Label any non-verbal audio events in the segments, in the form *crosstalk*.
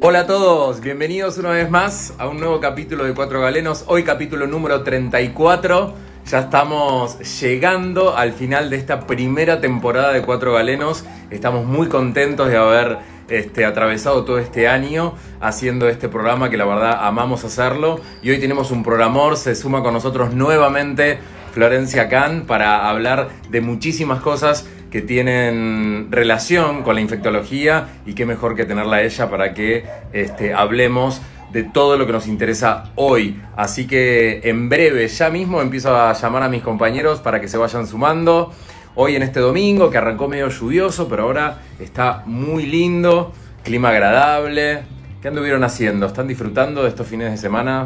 Hola a todos, bienvenidos una vez más a un nuevo capítulo de Cuatro Galenos. Hoy capítulo número 34. Ya estamos llegando al final de esta primera temporada de Cuatro Galenos. Estamos muy contentos de haber este, atravesado todo este año haciendo este programa que la verdad amamos hacerlo. Y hoy tenemos un programor, se suma con nosotros nuevamente Florencia Can para hablar de muchísimas cosas que tienen relación con la infectología y qué mejor que tenerla a ella para que este, hablemos de todo lo que nos interesa hoy. Así que en breve, ya mismo empiezo a llamar a mis compañeros para que se vayan sumando. Hoy en este domingo, que arrancó medio lluvioso, pero ahora está muy lindo, clima agradable. ¿Qué anduvieron haciendo? ¿Están disfrutando de estos fines de semana?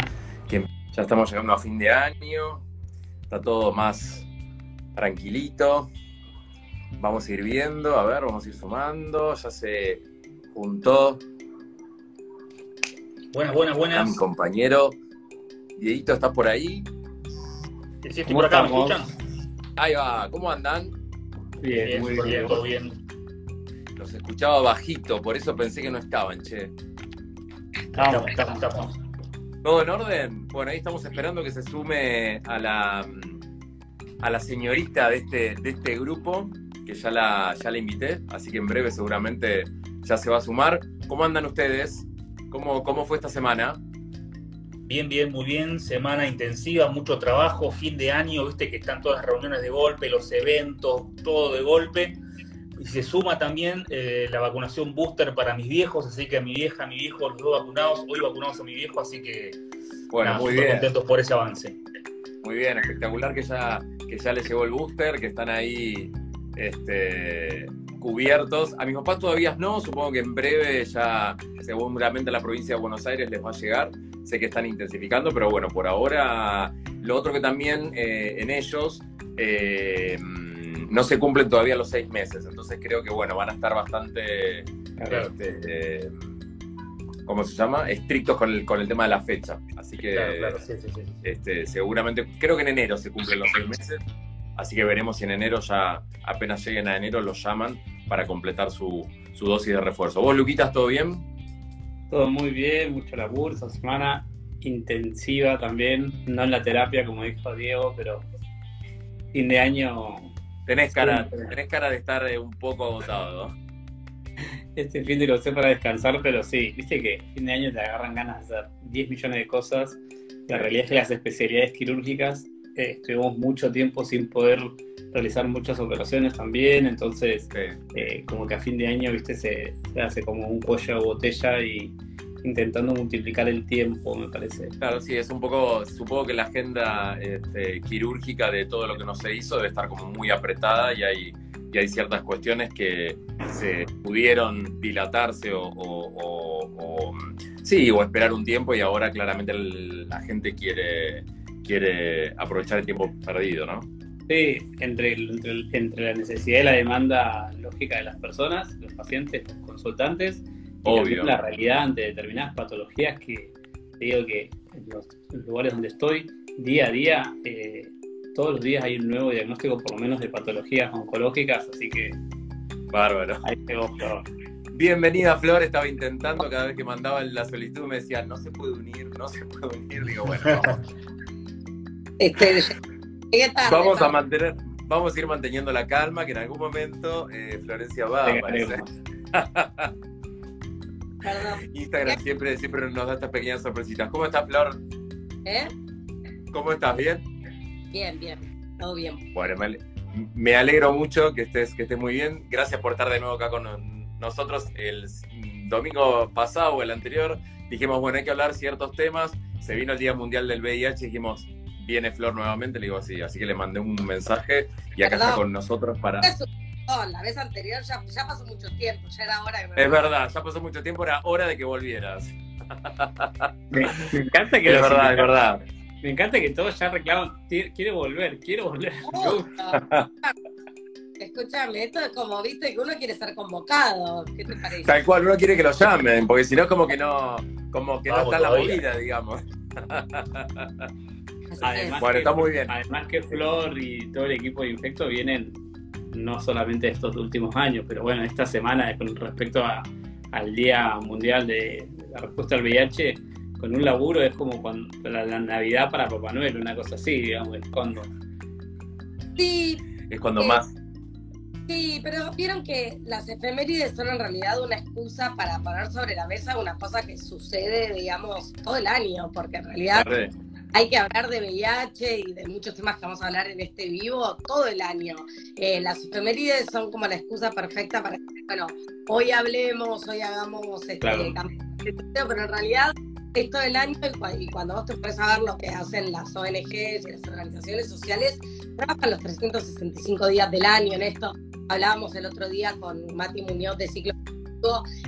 Que ya estamos llegando a fin de año, está todo más tranquilito. Vamos a ir viendo, a ver, vamos a ir sumando. Ya se juntó. Buenas, buenas, buenas. Mi compañero. Dieguito, ¿estás por ahí? Sí, sí, estoy por acá, ¿me escuchan? Ahí va, ¿cómo andan? Bien, bien muy bien, todo bien. Los escuchaba bajito, por eso pensé que no estaban, che. Estamos, estamos, estamos. ¿Todo en orden? Bueno, ahí estamos esperando que se sume a la, a la señorita de este, de este grupo que ya la, ya la invité, así que en breve seguramente ya se va a sumar. ¿Cómo andan ustedes? ¿Cómo, cómo fue esta semana? Bien, bien, muy bien. Semana intensiva, mucho trabajo, fin de año, viste que están todas las reuniones de golpe, los eventos, todo de golpe. Y se suma también eh, la vacunación booster para mis viejos, así que a mi vieja, a mi viejo, los dos vacunados, hoy vacunados a mi viejo, así que bueno, muy bien. contentos por ese avance. Muy bien, espectacular que ya, que ya les llegó el booster, que están ahí este, cubiertos. A mis papás todavía no, supongo que en breve ya seguramente la provincia de Buenos Aires les va a llegar. Sé que están intensificando, pero bueno, por ahora lo otro que también eh, en ellos eh, no se cumplen todavía los seis meses, entonces creo que bueno, van a estar bastante, este, ¿cómo se llama? Estrictos con el, con el tema de la fecha. Así que este, seguramente, creo que en enero se cumplen los seis meses. Así que veremos si en enero ya, apenas lleguen a enero, los llaman para completar su, dosis de refuerzo. ¿Vos, Luquitas, todo bien? Todo muy bien, mucho laburo, esta semana intensiva también, no en la terapia como dijo Diego, pero fin de año... Tenés cara, tenés cara de estar eh, un poco agotado, ¿no? *laughs* Este fin de lo sé para descansar, pero sí, viste que fin de año te agarran ganas de hacer 10 millones de cosas. La realidad es que las especialidades quirúrgicas eh, estuvimos mucho tiempo sin poder realizar muchas operaciones también, entonces eh, como que a fin de año, viste, se, hace como un cuello de botella y intentando multiplicar el tiempo, me parece. Claro, sí, es un poco, supongo que la agenda este, quirúrgica de todo lo que no se hizo debe estar como muy apretada y hay, y hay ciertas cuestiones que se pudieron dilatarse o, o, sí, o esperar un tiempo y ahora claramente la gente quiere quiere aprovechar el tiempo perdido, ¿no? Sí, entre, entre, la necesidad y la demanda lógica de las personas, los pacientes, los consultantes, y la realidad ante determinadas patologías que te digo que en los lugares donde estoy, día a día, eh, todos los días hay un nuevo diagnóstico, por lo menos de patologías oncológicas, así que. Bárbaro. Ahí Flor. Bienvenida, Flor. Estaba intentando, cada vez que mandaba la solicitud me decía, no se puede unir, no se puede unir. Digo, bueno, *laughs* este, vamos a mantener, vamos a ir manteniendo la calma, que en algún momento eh, Florencia va a aparecer. Instagram siempre, siempre nos da estas pequeñas sorpresitas. ¿Cómo estás, Flor? ¿Eh? ¿Cómo estás? ¿Bien? Bien, bien. Todo bien. Bueno, me, alegro mucho que estés, que estés muy bien. Gracias por estar de nuevo acá con nosotros. El domingo pasado o el anterior dijimos, bueno, hay que hablar ciertos temas. Se vino el Día Mundial del VIH y dijimos, viene Flor nuevamente, le digo así, así que le mandé un mensaje y acá está con nosotros para... la vez anterior ya, pasó mucho tiempo, ya era hora Es verdad, ya pasó mucho tiempo, era hora de que volvieras. Me, encanta que... Es verdad, es verdad. Me encanta que todos ya reclaman, quiere volver, quiero volver. *laughs* Escúchame, esto es como, viste, que uno quiere ser convocado. ¿Qué te parece? Tal cual, uno quiere que lo llamen, porque si no, como que no, como que no está la movida, digamos. *laughs* Además bueno, está muy bien. Además que Flor y todo el equipo de Infecto vienen no solamente estos últimos años, pero bueno, esta semana con respecto al Día Mundial de, la respuesta al VIH con un laburo es como cuando la, la Navidad para Papá Noel, una cosa así, digamos, es cuando. Sí, Es cuando Eh, más. sí, pero vieron que las efemérides son en realidad una excusa para poner sobre la mesa una cosa que sucede, digamos, todo el año, porque en realidad Re. Hay que hablar de VIH y de muchos temas que vamos a hablar en este vivo todo el año. Eh, las efemérides son como la excusa perfecta para que, bueno, hoy hablemos, hoy hagamos este, Claro. pero en realidad es todo el año y, cua- y cuando vos te puedes ver lo que hacen las ONGs y las organizaciones sociales, trabajan los 365 días del año en esto. Hablábamos el otro día con Mati Muñoz de Ciclo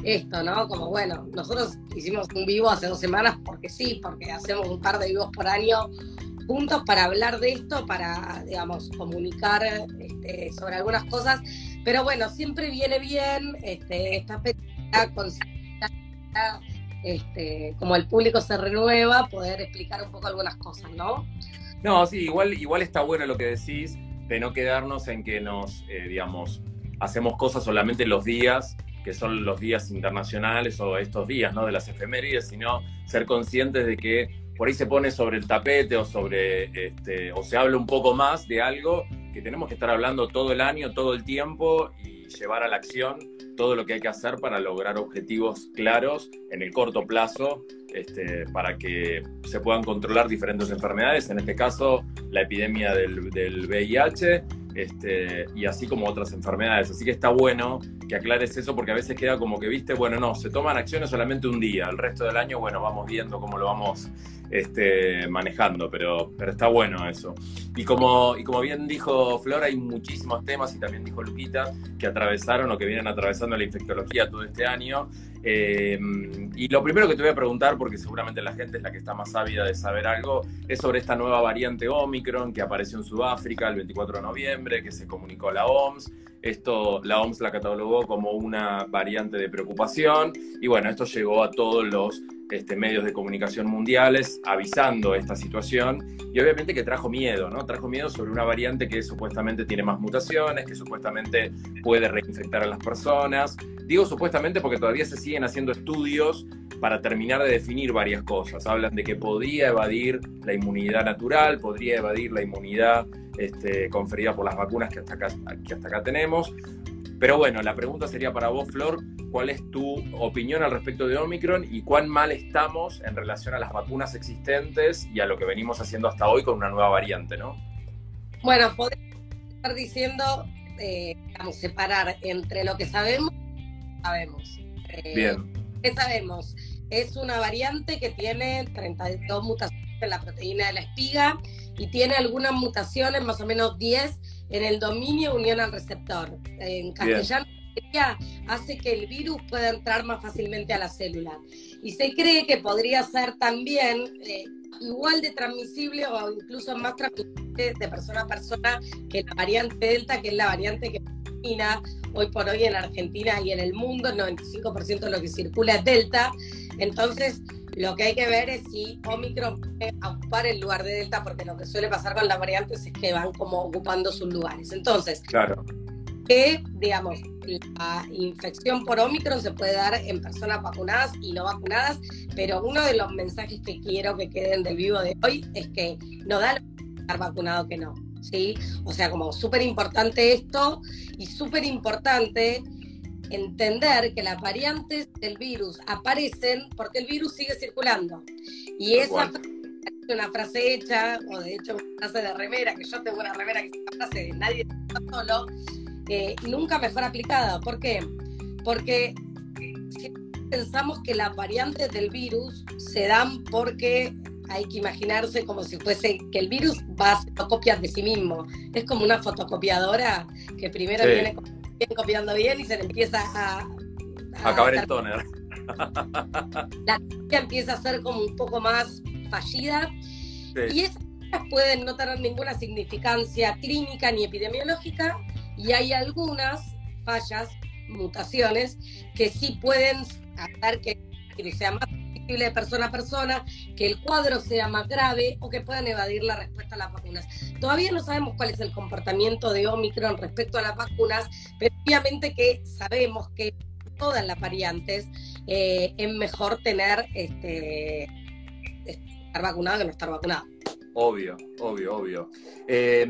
esto, ¿no? Como bueno, nosotros hicimos un vivo hace dos semanas porque sí, porque hacemos un par de vivos por año juntos para hablar de esto, para, digamos, comunicar este, sobre algunas cosas. Pero bueno, siempre viene bien este, esta este, como el público se renueva, poder explicar un poco algunas cosas, ¿no? No, sí, igual, igual está bueno lo que decís, de no quedarnos en que nos, eh, digamos, hacemos cosas solamente los días, que son los días internacionales o estos días, ¿no? De las efemérides, sino ser conscientes de que por ahí se pone sobre el tapete o sobre, este, o se habla un poco más de algo que tenemos que estar hablando todo el año, todo el tiempo y llevar a la acción todo lo que hay que hacer para lograr objetivos claros en el corto plazo este, para que se puedan controlar diferentes enfermedades, en este caso la epidemia del, del VIH este, y así como otras enfermedades. Así que está bueno que aclares eso porque a veces queda como que, viste, bueno, no, se toman acciones solamente un día, el resto del año, bueno, vamos viendo cómo lo vamos este, manejando, pero, pero está bueno eso. Y como, y como bien dijo Flor, hay muchísimos temas, y también dijo Luquita, que atravesaron o que vienen atravesando la infectología todo este año. Eh, y lo primero que te voy a preguntar, porque seguramente la gente es la que está más ávida de saber algo, es sobre esta nueva variante Omicron que apareció en Sudáfrica el 24 de noviembre, que se comunicó a la OMS. Esto la OMS la catalogó como una variante de preocupación y bueno, esto llegó a todos los este, medios de comunicación mundiales avisando esta situación y obviamente que trajo miedo, ¿no? Trajo miedo sobre una variante que supuestamente tiene más mutaciones, que supuestamente puede reinfectar a las personas. Digo supuestamente porque todavía se siguen haciendo estudios para terminar de definir varias cosas. Hablan de que podría evadir la inmunidad natural, podría evadir la inmunidad este, conferida por las vacunas que hasta, acá, que hasta acá tenemos. Pero bueno, la pregunta sería para vos, Flor, ¿cuál es tu opinión al respecto de Omicron y cuán mal estamos en relación a las vacunas existentes y a lo que venimos haciendo hasta hoy con una nueva variante, ¿no? Bueno, podemos estar diciendo, eh, vamos, separar entre lo que sabemos y sabemos. Eh, Bien, ¿Qué sabemos? Es una variante que tiene 32 mutaciones en la proteína de la espiga y tiene algunas mutaciones, más o menos 10, en el dominio unión al receptor. En castellano hace que el virus pueda entrar más fácilmente a la célula. Y se cree que podría ser también eh, igual de transmisible o incluso más transmisible de persona a persona que la variante Delta, que es la variante que domina hoy por hoy en Argentina y en el mundo, el 95% de lo que circula es Delta. Entonces, lo que hay que ver es si Omicron puede ocupar el lugar de Delta, porque lo que suele pasar con las variantes es que van como ocupando sus lugares. Entonces, claro. que, digamos, la infección por Omicron se puede dar en personas vacunadas y no vacunadas, pero uno de los mensajes que quiero que queden del vivo de hoy es que no da lo estar vacunado que no, ¿sí? O sea, como súper importante esto y súper importante entender que las variantes del virus aparecen porque el virus sigue circulando. Y esa frase, una frase hecha, o de hecho una frase de remera, que yo tengo una remera que es una frase de nadie solo, eh, nunca mejor aplicada. ¿Por qué? Porque si pensamos que las variantes del virus se dan porque hay que imaginarse como si fuese que el virus va haciendo copias de sí mismo. Es como una fotocopiadora que primero Sí. viene bien, copiando bien y se le empieza a... a Acabar el toner. la copia empieza a ser como un poco más fallida Sí. y esas pueden no tener ninguna significancia clínica ni epidemiológica y hay algunas fallas, mutaciones, que sí pueden hacer que el virus sea más de persona a persona, que el cuadro sea más grave o que puedan evadir la respuesta a las vacunas. Todavía no sabemos cuál es el comportamiento de Omicron respecto a las vacunas, pero obviamente que sabemos que todas las variantes eh, es mejor tener este, estar vacunado que no estar vacunado. Obvio, obvio, obvio. Eh,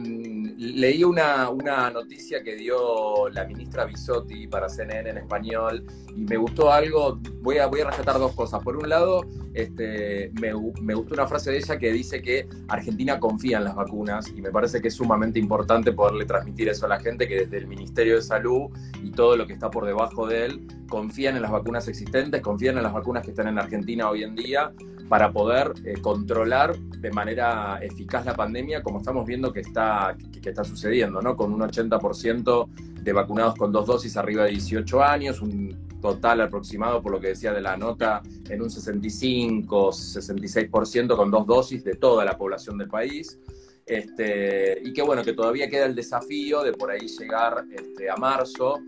leí una, una, noticia que dio la ministra Bisotti para CNN en español y me gustó algo. Voy a, voy a rescatar dos cosas. Por un lado, este, me, me, gustó una frase de ella que dice que Argentina confía en las vacunas y me parece que es sumamente importante poderle transmitir eso a la gente, que desde el Ministerio de Salud y todo lo que está por debajo de él confían en las vacunas existentes, confían en las vacunas que están en Argentina hoy en día para poder eh, controlar de manera eficaz la pandemia, como estamos viendo que está, que, está sucediendo, ¿no? Con un 80% de vacunados con dos dosis arriba de 18 años, un total aproximado, por lo que decía de la nota, en un 65, 66% con dos dosis de toda la población del país. Este, y que bueno, que todavía queda el desafío de por ahí llegar este, a marzo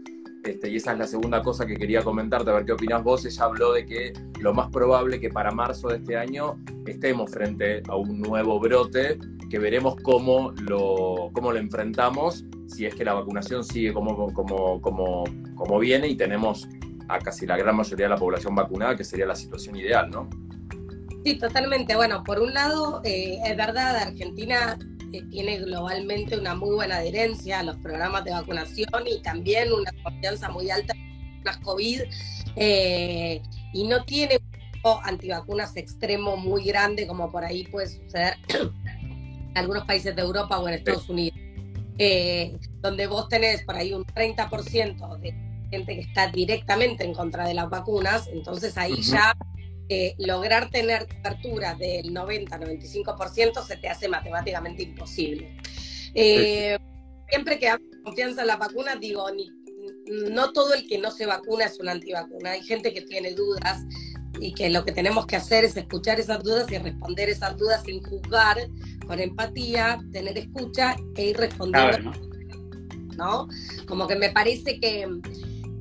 este, y esa es la segunda cosa que quería comentarte, a ver qué opinas vos. Ella habló de que lo más probable que para marzo de este año estemos frente a un nuevo brote, que veremos cómo lo, cómo lo enfrentamos, si es que la vacunación sigue como, como, como, como viene y tenemos a casi la gran mayoría de la población vacunada, que sería la situación ideal, ¿no? Sí, totalmente. Bueno, por un lado, eh, es verdad, Argentina tiene globalmente una muy buena adherencia a los programas de vacunación y también una confianza muy alta en las COVID eh, y no tiene un antivacunas extremo muy grande como por ahí puede suceder en algunos países de Europa o en Estados Unidos, eh, donde vos tenés por ahí un 30% de gente que está directamente en contra de las vacunas, entonces ahí ya eh, lograr tener cobertura del 90-95% se te hace matemáticamente imposible. Eh, siempre que hay confianza en la vacuna, digo, no todo el que no se vacuna es un antivacuna. Hay gente que tiene dudas y que lo que tenemos que hacer es escuchar esas dudas y responder esas dudas sin juzgar, con empatía, tener escucha e ir respondiendo. ¿no? Como que me parece que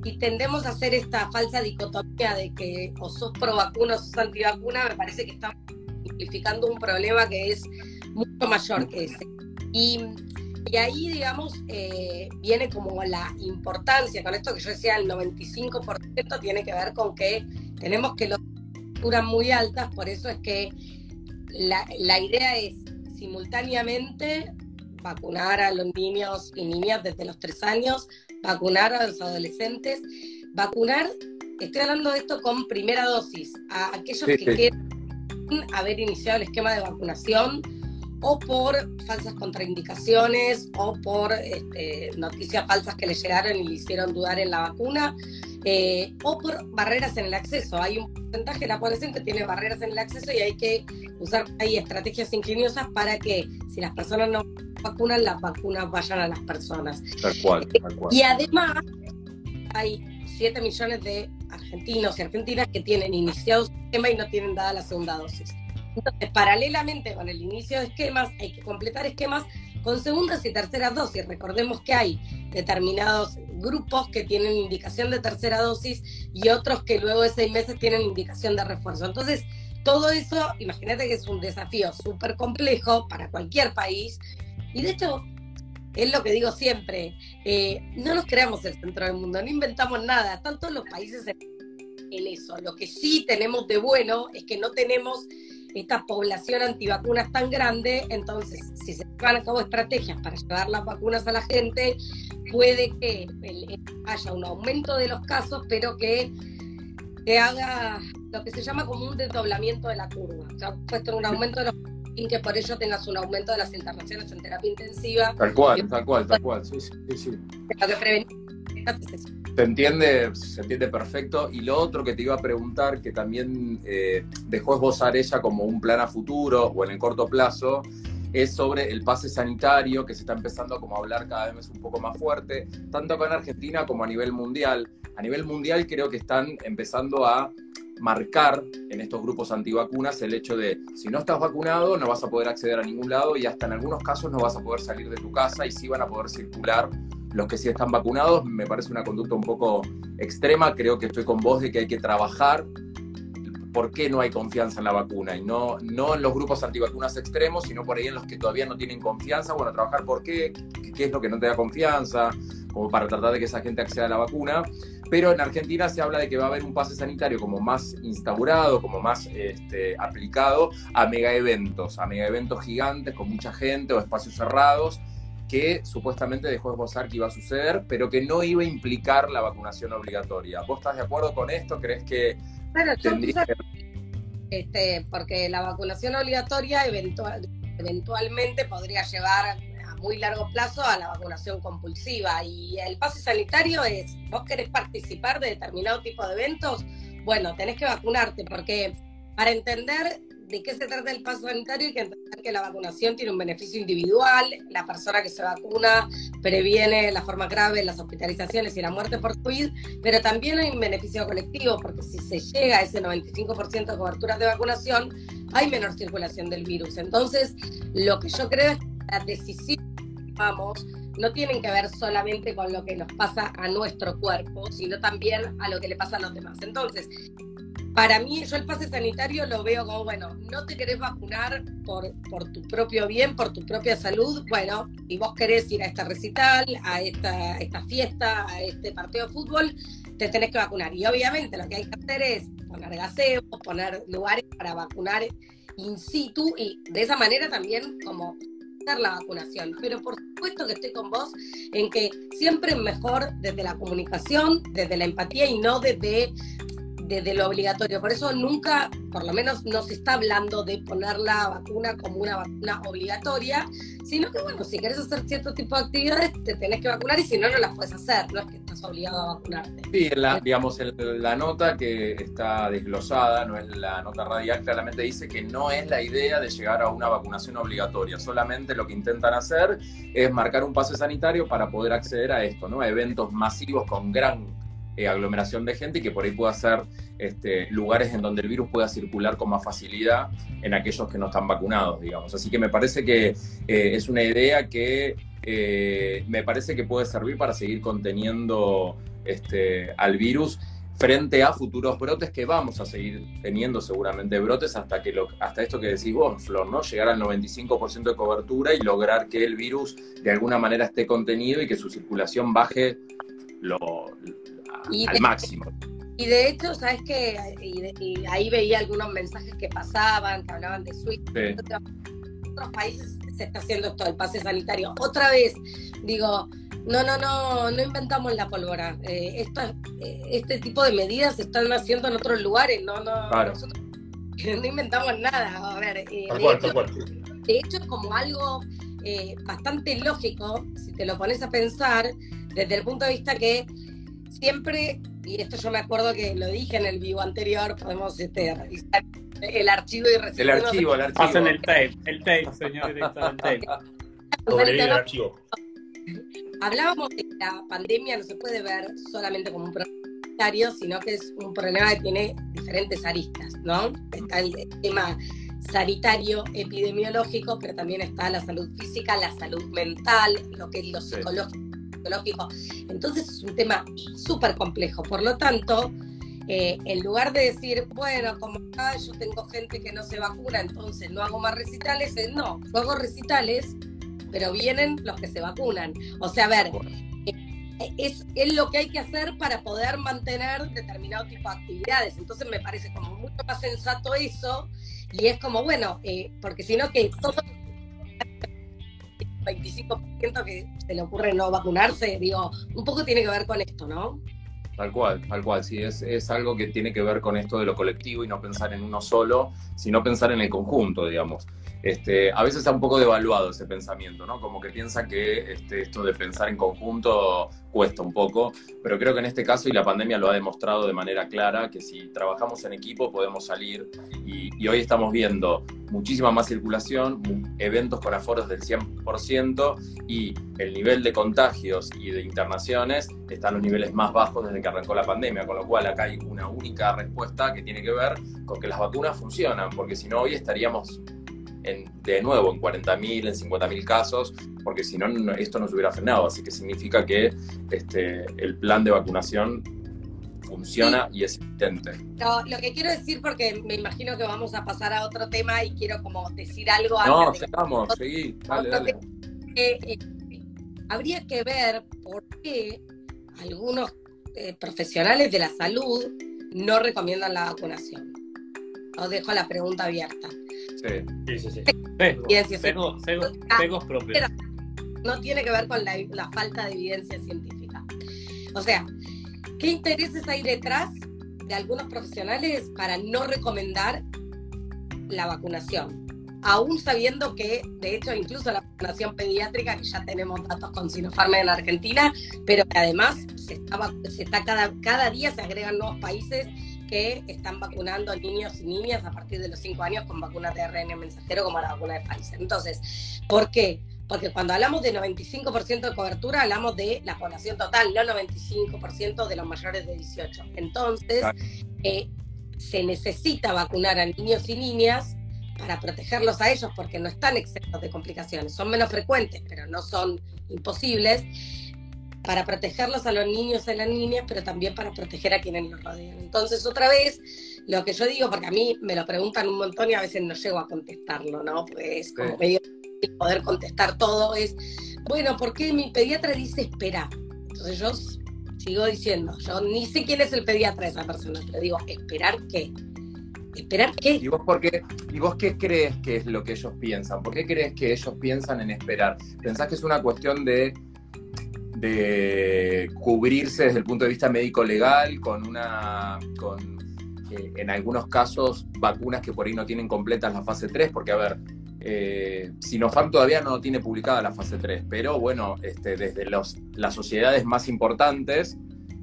y tendemos a hacer esta falsa dicotomía de que o sos pro vacuna o sos antivacuna, me parece que estamos simplificando un problema que es mucho mayor que ese. Y, y ahí, digamos, eh, viene como la importancia, con esto que yo decía, el 95% tiene que ver con que tenemos que los muy altas, por eso es que la, la idea es simultáneamente vacunar a los niños y niñas desde los tres años, vacunar a los adolescentes, vacunar, estoy hablando de esto con primera dosis, a aquellos que quieren haber iniciado el esquema de vacunación o por falsas contraindicaciones o por este, noticias falsas que le llegaron y le hicieron dudar en la vacuna, eh, o por barreras en el acceso. Hay un porcentaje de la población que tiene barreras en el acceso y hay que usar hay estrategias ingeniosas para que si las personas no vacunan, las vacunas vayan a las personas. Tal cual, tal cual. Y además hay 7 millones de argentinos y argentinas que tienen iniciado su esquema y no tienen dada la segunda dosis. Entonces, paralelamente con el inicio de esquemas, hay que completar esquemas con segundas y terceras dosis. Recordemos que hay determinados grupos que tienen indicación de tercera dosis y otros que luego de seis meses tienen indicación de refuerzo. Entonces, todo eso, imagínate que es un desafío súper complejo para cualquier país y de hecho, es lo que digo siempre, eh, no nos creamos el centro del mundo, no inventamos nada, están todos los países en, eso. Lo que sí tenemos de bueno es que no tenemos esta población antivacunas tan grande, entonces si se llevan a cabo estrategias para llevar las vacunas a la gente, puede que haya un aumento de los casos, pero que se haga lo que se llama como un desdoblamiento de la curva. O sea, puesto un aumento de los que por ello tengas un aumento de las internaciones en terapia intensiva. Tal cual, tal cual, tal cual, sí, sí, sí. Se entiende, se entiende perfecto. Y lo otro que te iba a preguntar, que también eh, dejó esbozar ella como un plan a futuro o en el corto plazo, es sobre el pase sanitario, que se está empezando como a hablar cada vez un poco más fuerte, tanto acá en Argentina como a nivel mundial. A nivel mundial creo que están empezando a marcar en estos grupos antivacunas el hecho de si no estás vacunado no vas a poder acceder a ningún lado y hasta en algunos casos no vas a poder salir de tu casa y sí van a poder circular los que sí están vacunados. Me parece una conducta un poco extrema, creo que estoy con vos de que hay que trabajar por qué no hay confianza en la vacuna y no, no en los grupos antivacunas extremos, sino por ahí en los que todavía no tienen confianza. Bueno, trabajar por qué, qué es lo que no te da confianza, como para tratar de que esa gente acceda a la vacuna. Pero en Argentina se habla de que va a haber un pase sanitario como más instaurado, como más este, aplicado a mega eventos, a mega eventos gigantes con mucha gente o espacios cerrados que supuestamente dejó esbozar que iba a suceder, pero que no iba a implicar la vacunación obligatoria. ¿Vos estás de acuerdo con esto? ¿Crees que tendría que... Este, porque la vacunación obligatoria eventual, eventualmente podría llevar a muy largo plazo a la vacunación compulsiva y el pase sanitario es, vos querés participar de determinado tipo de eventos, bueno, tenés que vacunarte porque para entender de qué se trata el paso sanitario y que entender que la vacunación tiene un beneficio individual, la persona que se vacuna previene la forma grave, las hospitalizaciones y la muerte por COVID, pero también hay un beneficio colectivo, porque si se llega a ese 95% de cobertura de vacunación, hay menor circulación del virus. Entonces, lo que yo creo es que las decisiones que tomamos no tienen que ver solamente con lo que nos pasa a nuestro cuerpo, sino también a lo que le pasa a los demás. Entonces, para mí, yo el pase sanitario lo veo como, bueno, no te querés vacunar por, por tu propio bien, por tu propia salud, bueno, y vos querés ir a esta recital, a esta, esta fiesta, a este partido de fútbol, te tenés que vacunar. Y obviamente lo que hay que hacer es poner gaseos, poner lugares para vacunar in situ y de esa manera también como hacer la vacunación. Pero por supuesto que estoy con vos en que siempre es mejor desde la comunicación, desde la empatía y no desde de, lo obligatorio. Por eso nunca, por lo menos no se está hablando de poner la vacuna como una vacuna obligatoria, sino que bueno, si querés hacer cierto tipo de actividades, te tenés que vacunar y si no, no las puedes hacer, no es que estás obligado a vacunarte. Sí, la, digamos, la nota que está desglosada, no es la nota radial, claramente dice que no es la idea de llegar a una vacunación obligatoria, solamente lo que intentan hacer es marcar un pase sanitario para poder acceder a esto, ¿no? Eventos masivos con gran eh, aglomeración de gente y que por ahí pueda ser este, lugares en donde el virus pueda circular con más facilidad en aquellos que no están vacunados, digamos. Así que me parece que eh, es una idea que eh, me parece que puede servir para seguir conteniendo este, al virus frente a futuros brotes que vamos a seguir teniendo seguramente brotes hasta que lo, hasta esto que decís vos, Flor, ¿no? Llegar al 95% de cobertura y lograr que el virus de alguna manera esté contenido y que su circulación baje lo, al máximo. Y de hecho, ¿sabes qué? Y, ahí veía algunos mensajes que pasaban, que hablaban de Suiza. En otros países se está haciendo esto, el pase sanitario. Otra vez, digo, no, no, no, no inventamos la pólvora. Eh, eh, este tipo de medidas se están haciendo en otros lugares, no, no, nosotros *laughs* no inventamos nada. A ver, eh, de, hecho, de, hecho, es como algo bastante lógico, si te lo pones a pensar, desde el punto de vista que siempre, y esto yo me acuerdo que lo dije en el vivo anterior, podemos este, revisar el archivo y recibir. El archivo, el archivo. Pasen el tape, el tape, señor director, el tape. el archivo. Hablábamos de que la pandemia no se puede ver solamente como un problema sanitario, sino que es un problema que tiene diferentes aristas, ¿no? Está el tema sanitario, epidemiológico, pero también está la salud física, la salud mental, lo que es lo psicológico entonces es un tema súper complejo. Por lo tanto, eh, en lugar de decir, bueno, como acá yo tengo gente que no se vacuna, entonces no hago más recitales, no, yo hago recitales, pero vienen los que se vacunan. O sea, a ver, eh, es, es, lo que hay que hacer para poder mantener determinado tipo de actividades. Entonces me parece como mucho más sensato eso, y es como, bueno, eh, porque si no que todo 25% que se le ocurre no vacunarse, digo, un poco tiene que ver con esto, ¿no? Tal cual, tal cual, sí, es, es algo que tiene que ver con esto de lo colectivo y no pensar en uno solo, sino pensar en el conjunto, digamos. Este, a veces está un poco devaluado ese pensamiento, ¿no? Como que piensa que este, esto de pensar en conjunto cuesta un poco, pero creo que en este caso, y la pandemia lo ha demostrado de manera clara, que si trabajamos en equipo podemos salir y, y hoy estamos viendo muchísima más circulación, eventos con aforos del 100% y el nivel de contagios y de internaciones está en los niveles más bajos desde que arrancó la pandemia, con lo cual acá hay una única respuesta que tiene que ver con que las vacunas funcionan, porque si no hoy estaríamos de nuevo en 40.000, en 50.000 casos, porque si no, esto no se hubiera frenado. Así que significa que este, el plan de vacunación funciona y es evidente. lo que quiero decir, porque me imagino que vamos a pasar a otro tema y quiero como decir algo No, sigamos, seguí, dale, dale. Eh, eh, habría que ver por qué algunos eh, profesionales de la salud no recomiendan la vacunación. Os dejo la pregunta abierta. Sí, sí, sí. propios. No tiene que ver con la, la falta de evidencia científica. O sea, ¿qué intereses hay detrás de algunos profesionales para no recomendar la vacunación? aún sabiendo que, de hecho, incluso la vacunación pediátrica, que ya tenemos datos con Sinopharm en Argentina, pero que además se está, se está cada, cada día se agregan nuevos países que están vacunando a niños y niñas a partir de los 5 años con vacunas de ARN mensajero como la vacuna de Pfizer. Entonces, ¿por qué? Porque cuando hablamos de 95% de cobertura, hablamos de la población total, no 95% de los mayores de 18. Entonces, eh, se necesita vacunar a niños y niñas para protegerlos a ellos porque no están exentos de complicaciones. Son menos frecuentes, pero no son imposibles. Para protegerlos a los niños y a las niñas, pero también para proteger a quienes los rodean. Entonces, otra vez, lo que yo digo, porque a mí me lo preguntan un montón y a veces no llego a contestarlo, ¿no? Pues como medio poder contestar todo es, bueno, ¿por qué mi pediatra dice espera? Entonces yo sigo diciendo, yo ni sé quién es el pediatra de esa persona, pero digo, ¿esperar qué? ¿Esperar qué? ¿Y vos, por qué, ¿Y vos qué crees que es lo que ellos piensan? ¿Por qué crees que ellos piensan en esperar? ¿Pensás que es una cuestión de, de cubrirse desde el punto de vista médico-legal con una... Con, eh, en algunos casos, vacunas que por ahí no tienen completas la fase 3, porque a ver, eh, Sinopharm todavía no tiene publicada la fase 3, pero bueno, este, desde los, las sociedades más importantes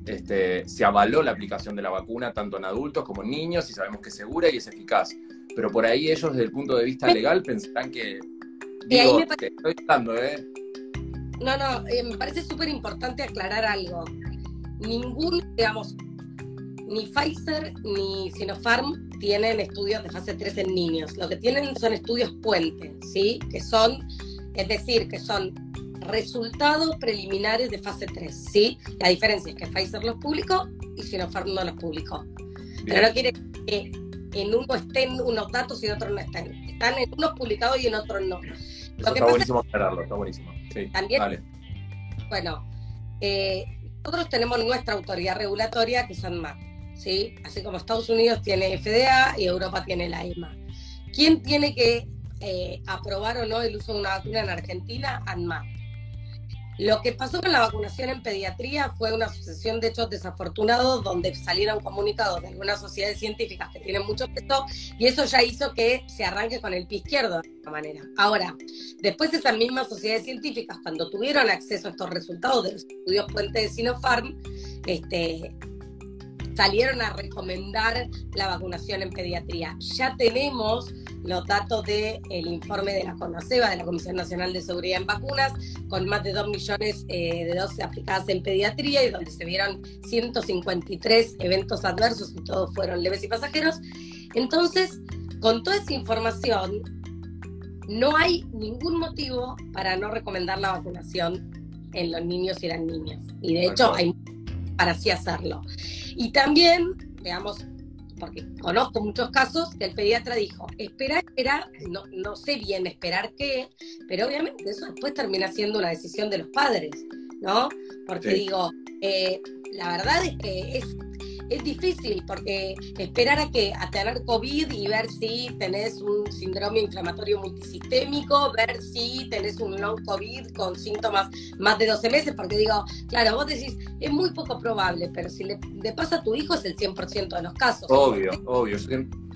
este, se avaló la aplicación de la vacuna tanto en adultos como en niños y sabemos que es segura y es eficaz. Pero por ahí ellos desde el punto de vista legal pensarán que... Digo, estoy hablando, ¿eh? No, no, eh, me parece súper importante aclarar algo. Ningún, digamos, ni Pfizer ni Sinopharm tienen estudios de fase 3 en niños. Lo que tienen son estudios puente, ¿sí? Que son, es decir, que son resultados preliminares de fase 3, ¿sí? La diferencia es que Pfizer los publicó y Sinopharm no los publicó. Pero no quiere que en uno estén unos datos y en otros no estén. Están en unos publicados y en otros no. está buenísimo aclararlo, está buenísimo. Sí, también, bueno, eh, nosotros tenemos nuestra autoridad regulatoria que son MAP, ¿sí? Así como Estados Unidos tiene FDA y Europa tiene la EMA. ¿Quién tiene que eh, aprobar o no el uso de una vacuna en Argentina? ANMAP. Lo que pasó con la vacunación en pediatría fue una sucesión de hechos desafortunados donde salieron comunicados de algunas sociedades científicas que tienen mucho peso y eso ya hizo que se arranque con el pie izquierdo de alguna manera. Ahora, después esas mismas sociedades científicas, cuando tuvieron acceso a estos resultados de los estudios puente de Sinopharm, este, salieron a recomendar la vacunación en pediatría. Ya tenemos los datos del informe de la CONASEBA, de la Comisión Nacional de Seguridad en Vacunas, con más de 2 millones eh, de dosis aplicadas en pediatría y donde se vieron 153 eventos adversos y todos fueron leves y pasajeros. Entonces, con toda esa información, no hay ningún motivo para no recomendar la vacunación en los niños y las niñas. Y de hecho, hay para así hacerlo. Y también, veamos, porque conozco muchos casos que el pediatra dijo, esperar, esperar, no, no sé bien esperar qué, pero obviamente eso después termina siendo una decisión de los padres, ¿no? Porque digo, eh, la verdad es que es es difícil porque esperar a que a tener COVID y ver si tenés un síndrome inflamatorio multisistémico, ver si tenés un long COVID con síntomas más de 12 meses, porque digo, claro, vos decís, es muy poco probable, pero si le, pasa a tu hijo es el 100% de los casos. Obvio, obvio.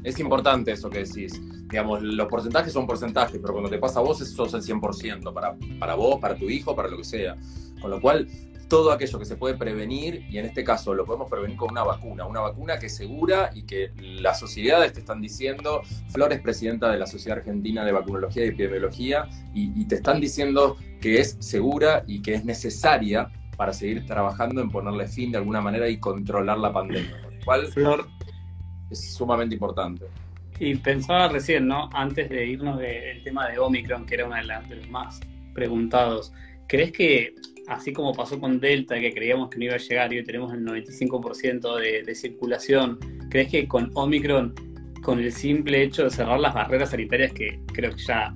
Es importante eso que decís. Digamos, los porcentajes son porcentajes, pero cuando te pasa a vos, eso es el 100% para, para vos, para tu hijo, para lo que sea. Con lo cual, todo aquello que se puede prevenir, y en este caso lo podemos prevenir con una vacuna, una vacuna que es segura y que las sociedades te están diciendo, Flores, presidenta de la Sociedad Argentina de Vacunología y Epidemiología, y, te están diciendo que es segura y que es necesaria para seguir trabajando en ponerle fin de alguna manera y controlar la pandemia, lo cual Flor. es sumamente importante. Y pensaba recién, ¿no? Antes de irnos del tema de Omicron, que era uno de, de los más preguntados, ¿crees que así como pasó con Delta, que creíamos que no iba a llegar y hoy tenemos el 95% de, circulación, ¿crees que con Omicron, con el simple hecho de cerrar las barreras sanitarias, que creo que ya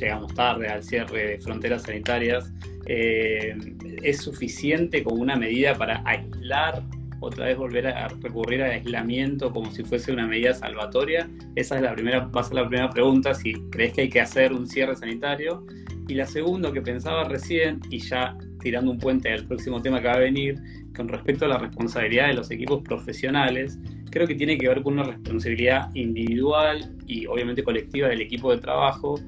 llegamos tarde al cierre de fronteras sanitarias, eh, es suficiente como una medida para aislar, otra vez volver a recurrir al aislamiento como si fuese una medida salvatoria? Esa es la primera, va a ser la primera pregunta, si crees que hay que hacer un cierre sanitario. Y la segunda que pensaba recién, y ya tirando un puente al próximo tema que va a venir, con respecto a la responsabilidad de los equipos profesionales, creo que tiene que ver con una responsabilidad individual y obviamente colectiva del equipo de trabajo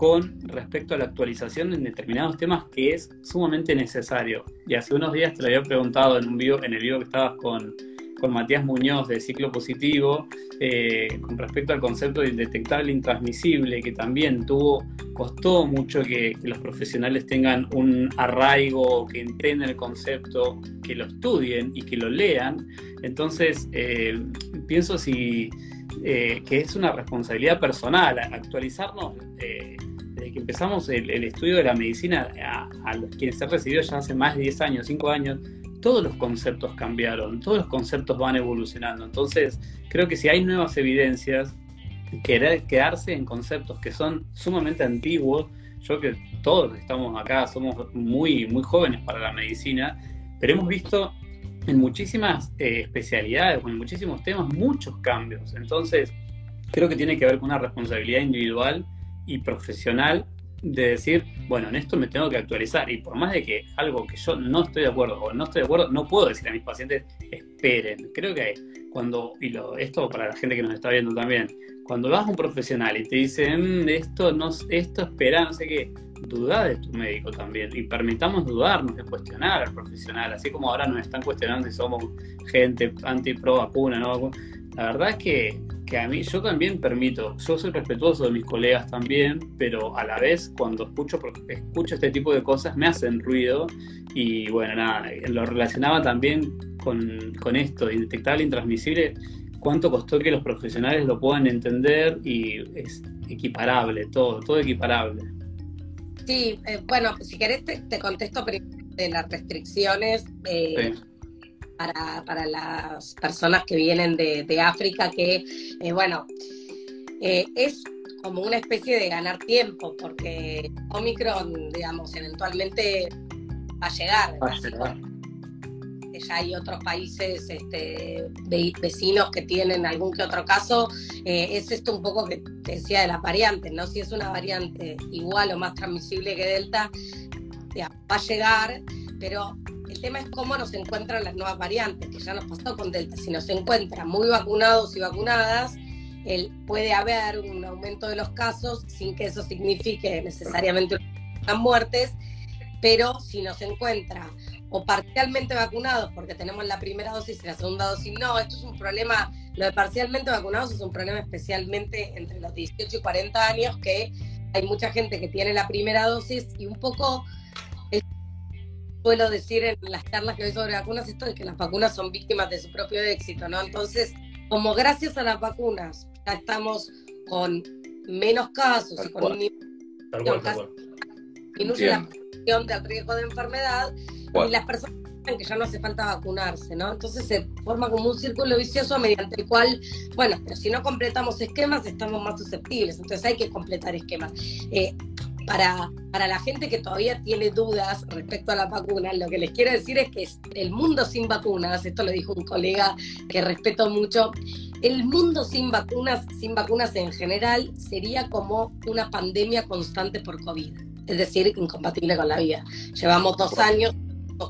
con respecto a la actualización en determinados temas que es sumamente necesario. Y hace unos días te lo había preguntado en un en el video que estabas con, con Matías Muñoz de ciclo positivo, eh, con respecto al concepto de indetectable intransmisible, que también tuvo, costó mucho que, los profesionales tengan un arraigo, que entiendan el concepto, que lo estudien y que lo lean. Entonces, eh, pienso si, eh, que es una responsabilidad personal actualizarnos. Desde que empezamos el, estudio de la medicina a, los quienes se han recibido ya hace más de 10 años, 5 años, todos los conceptos cambiaron, todos los conceptos van evolucionando. Entonces, creo que si hay nuevas evidencias, querer quedarse en conceptos que son sumamente antiguos, yo que todos estamos acá, somos muy, muy jóvenes para la medicina, pero hemos visto en muchísimas eh, especialidades, en muchísimos temas, muchos cambios. Entonces, creo que tiene que ver con una responsabilidad individual y profesional de decir, bueno, en esto me tengo que actualizar. Y por más de que algo que yo no estoy de acuerdo o no estoy de acuerdo, no puedo decir a mis pacientes, esperen. Creo que cuando, y lo, esto para la gente que nos está viendo también, cuando vas a un profesional y te dice, mm, esto, no, esto espera, no sé qué, duda de tu médico también. Y permitamos dudarnos de cuestionar al profesional, así como ahora nos están cuestionando si somos gente anti-pro vacuna, ¿no? La verdad es que, que, a mí, yo también permito, yo soy respetuoso de mis colegas también, pero a la vez cuando escucho, escucho este tipo de cosas me hacen ruido y bueno, nada, lo relacionaba también con, con esto, indetectable, intransmisible, cuánto costó que los profesionales lo puedan entender y es equiparable, todo, todo equiparable. Sí, eh, bueno, si querés te, contesto de las restricciones. Eh, para, las personas que vienen de, África, que, eh, bueno, eh, es como una especie de ganar tiempo, porque Omicron, digamos, eventualmente va a llegar. Ya hay otros países este, vecinos que tienen algún que otro caso. Eh, es esto un poco que te decía de las variantes, ¿no? Si es una variante igual o más transmisible que Delta, va a llegar, pero tema es cómo nos encuentran las nuevas variantes, que ya nos pasó con Delta. Si nos encuentran muy vacunados y vacunadas, puede haber un aumento de los casos sin que eso signifique necesariamente las muertes, pero si nos encuentra o parcialmente vacunados porque tenemos la primera dosis y la segunda dosis no, esto es un problema, lo de parcialmente vacunados es un problema especialmente entre los 18 y 40 años que hay mucha gente que tiene la primera dosis y un poco suelo decir en las charlas que doy sobre vacunas esto de que las vacunas son víctimas de su propio éxito, ¿no? Entonces, como gracias a las vacunas ya estamos con menos casos y con un nivel disminuye la presión del riesgo de enfermedad y las personas que ya no hace falta vacunarse, ¿no? Entonces se forma como un círculo vicioso mediante el cual, bueno, pero si no completamos esquemas estamos más susceptibles, entonces hay que completar esquemas. Eh, para, para la gente que todavía tiene dudas respecto a la vacuna, lo que les quiero decir es que el mundo sin vacunas, esto lo dijo un colega que respeto mucho, el mundo sin vacunas, sin vacunas en general, sería como una pandemia constante por COVID, es decir, incompatible con la vida. Llevamos dos años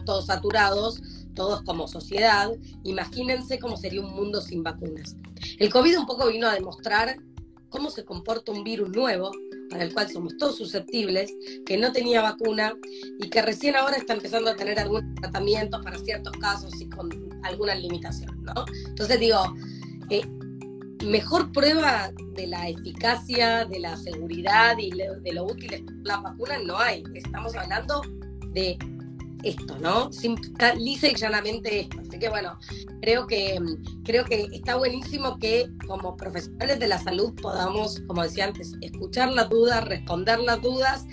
todos saturados, todos como sociedad, imagínense cómo sería un mundo sin vacunas. El COVID un poco vino a demostrar cómo se comporta un virus nuevo, para el cual somos todos susceptibles, que no tenía vacuna y que recién ahora está empezando a tener algunos tratamientos para ciertos casos y con algunas limitaciones, ¿no? Entonces digo, eh, mejor prueba de la eficacia, de la seguridad y de lo útiles las vacunas no hay. Estamos hablando de esto, ¿no? lisa y llanamente esto. Así que bueno, creo que, creo que está buenísimo que como profesionales de la salud podamos, como decía antes, escuchar las dudas, responder las dudas.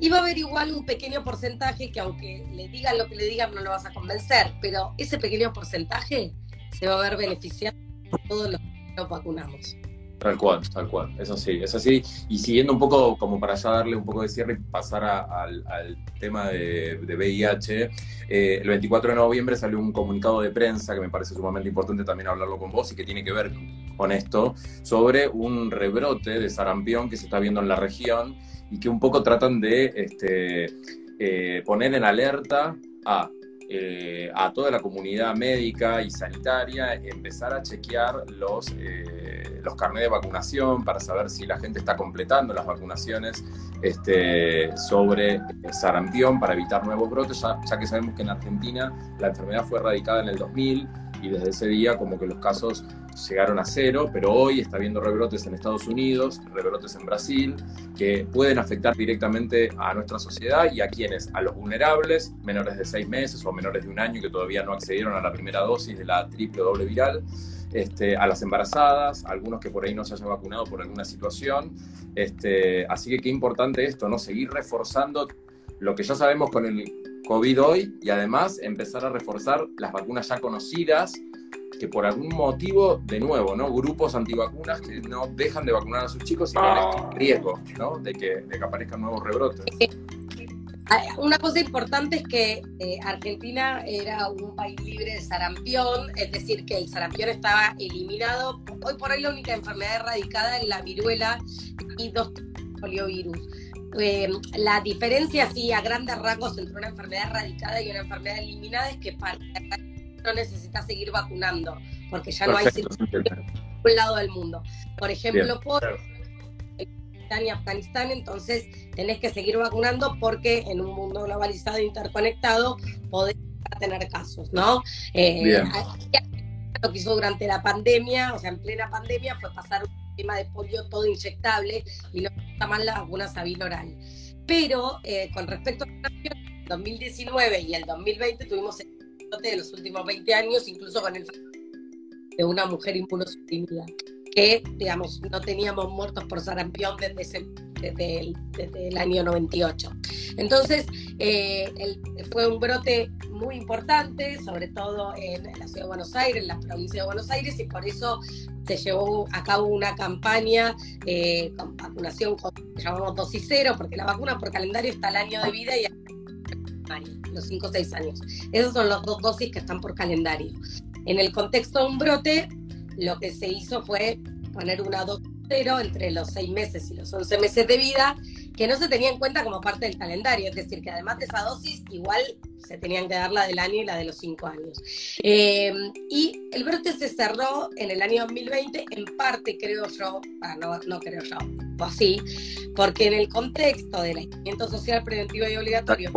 Y va a haber igual un pequeño porcentaje que aunque le digan lo que le digan no lo vas a convencer, pero ese pequeño porcentaje se va a ver beneficiado por todos los que nos vacunamos. Tal cual, tal cual, eso sí, es así. Y siguiendo un poco, como para ya darle un poco de cierre y pasar al, tema de, VIH, eh, el 24 de noviembre salió un comunicado de prensa que me parece sumamente importante también hablarlo con vos y que tiene que ver con esto, sobre un rebrote de sarampión que se está viendo en la región y que un poco tratan de este, eh, poner en alerta a eh, a toda la comunidad médica y sanitaria empezar a chequear los, los carnets de vacunación para saber si la gente está completando las vacunaciones este, sobre sarampión para evitar nuevos brotes, ya, que sabemos que en Argentina la enfermedad fue erradicada en el 2000 y desde ese día como que los casos llegaron a cero, pero hoy está habiendo rebrotes en Estados Unidos, rebrotes en Brasil, que pueden afectar directamente a nuestra sociedad y a quienes, a los vulnerables, menores de seis meses o menores de un año que todavía no accedieron a la primera dosis de la triple doble viral, este, a las embarazadas, algunos que por ahí no se hayan vacunado por alguna situación. Este, así que qué importante esto, ¿no? Seguir reforzando lo que ya sabemos con el COVID hoy y además empezar a reforzar las vacunas ya conocidas que por algún motivo, de nuevo, ¿no? Grupos antivacunas que no dejan de vacunar a sus chicos y no les riesgo, ¿no? De que, de que aparezcan nuevos rebrotes. Ah, una cosa importante es que eh, Argentina era un país libre de sarampión, es decir, que el sarampión estaba eliminado. Hoy por hoy la única enfermedad erradicada es la viruela y dos poliovirus. Eh, la diferencia, sí, a grandes rasgos entre una enfermedad erradicada y una enfermedad eliminada es que para no necesitas seguir vacunando, porque ya no hay circulación en un lado del mundo. Por ejemplo, por y Afganistán, entonces tenés que seguir vacunando porque en un mundo globalizado e interconectado podés tener casos, ¿no? Eh, lo que hizo durante la pandemia, o sea, en plena pandemia, fue pasar un tema de polio todo inyectable y no está mal la vacuna sabil oral. Pero eh, con respecto al 2019 y el 2020 tuvimos el de los últimos 20 años, incluso con el de una mujer inmunosuprimida, que, digamos, no teníamos muertos por sarampión desde, desde, el, año 98. Entonces, eh, fue un brote muy importante, sobre todo en, la ciudad de Buenos Aires, en la provincia de Buenos Aires, y por eso se llevó a cabo una campaña eh, con vacunación, con, llamamos dosis cero, porque la vacuna por calendario está al año de vida y los 5 o 6 años. Esas son las dos dosis que están por calendario. En el contexto de un brote, lo que se hizo fue poner una dosis cero entre los 6 meses y los 11 meses de vida, que no se tenía en cuenta como parte del calendario, es decir, que además de esa dosis, igual se tenían que dar la del año y la de los 5 años. Eh, y el brote se cerró en el año 2020, en parte creo yo, ah, no, no creo yo, o así, porque en el contexto del aislamiento social preventivo y obligatorio,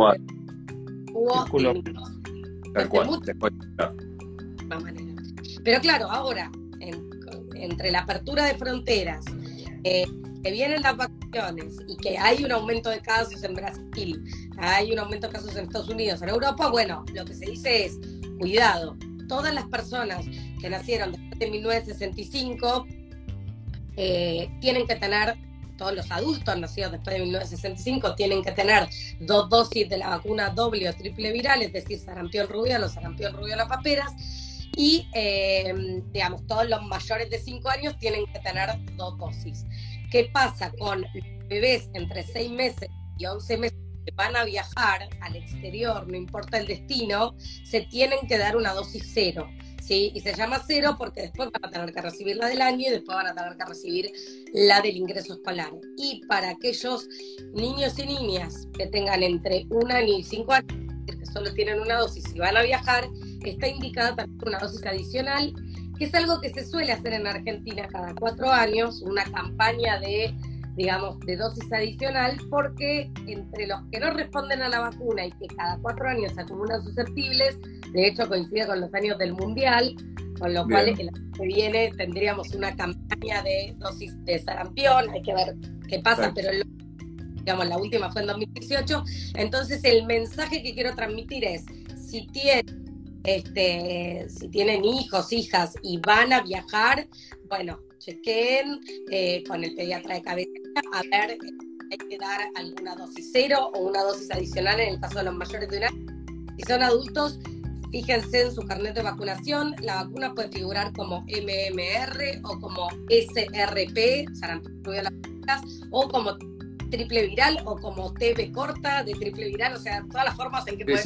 pero claro, ahora, entre la apertura de fronteras, eh, que vienen las vacaciones y que hay un aumento de casos en Brasil, hay un aumento de casos en Estados Unidos, en Europa, bueno, lo que se dice es, cuidado, todas las personas que nacieron después de 1965 eh, tienen que tener todos los adultos nacidos después de 1965 tienen que tener dos dosis de la vacuna doble o triple viral, es decir, sarampión rubio, o sarampión las paperas. Y, eh, digamos, todos los mayores de 5 años tienen que tener dos dosis. ¿Qué pasa con bebés entre 6 meses y 11 meses que van a viajar al exterior, no importa el destino, se tienen que dar una dosis cero? Y se llama cero porque después van a tener que recibir la del año y después van a tener que recibir la del ingreso escolar. Y para aquellos niños y niñas que tengan entre un año y cinco años, que solo tienen una dosis y van a viajar, está indicada también una dosis adicional, que es algo que se suele hacer en Argentina cada cuatro años, una campaña de digamos, de dosis adicional, porque entre los que no responden a la vacuna y que cada cuatro años se acumulan susceptibles, de hecho coincide con los años del Mundial, con lo cual el año que viene tendríamos una campaña de dosis de sarampión, hay que ver qué pasa, pero digamos, la última fue en 2018. Entonces el mensaje que quiero transmitir es, si tienen, este, si tienen hijos, hijas y van a viajar, bueno, chequen eh, con el pediatra de cabeza a ver si hay que dar alguna dosis cero o una dosis adicional en el caso de los mayores de un año. Si son adultos, fíjense en su carnet de vacunación, la vacuna puede figurar como MMR o como SRP, o como triple viral o como TB corta de triple viral, o sea, todas las formas en que puede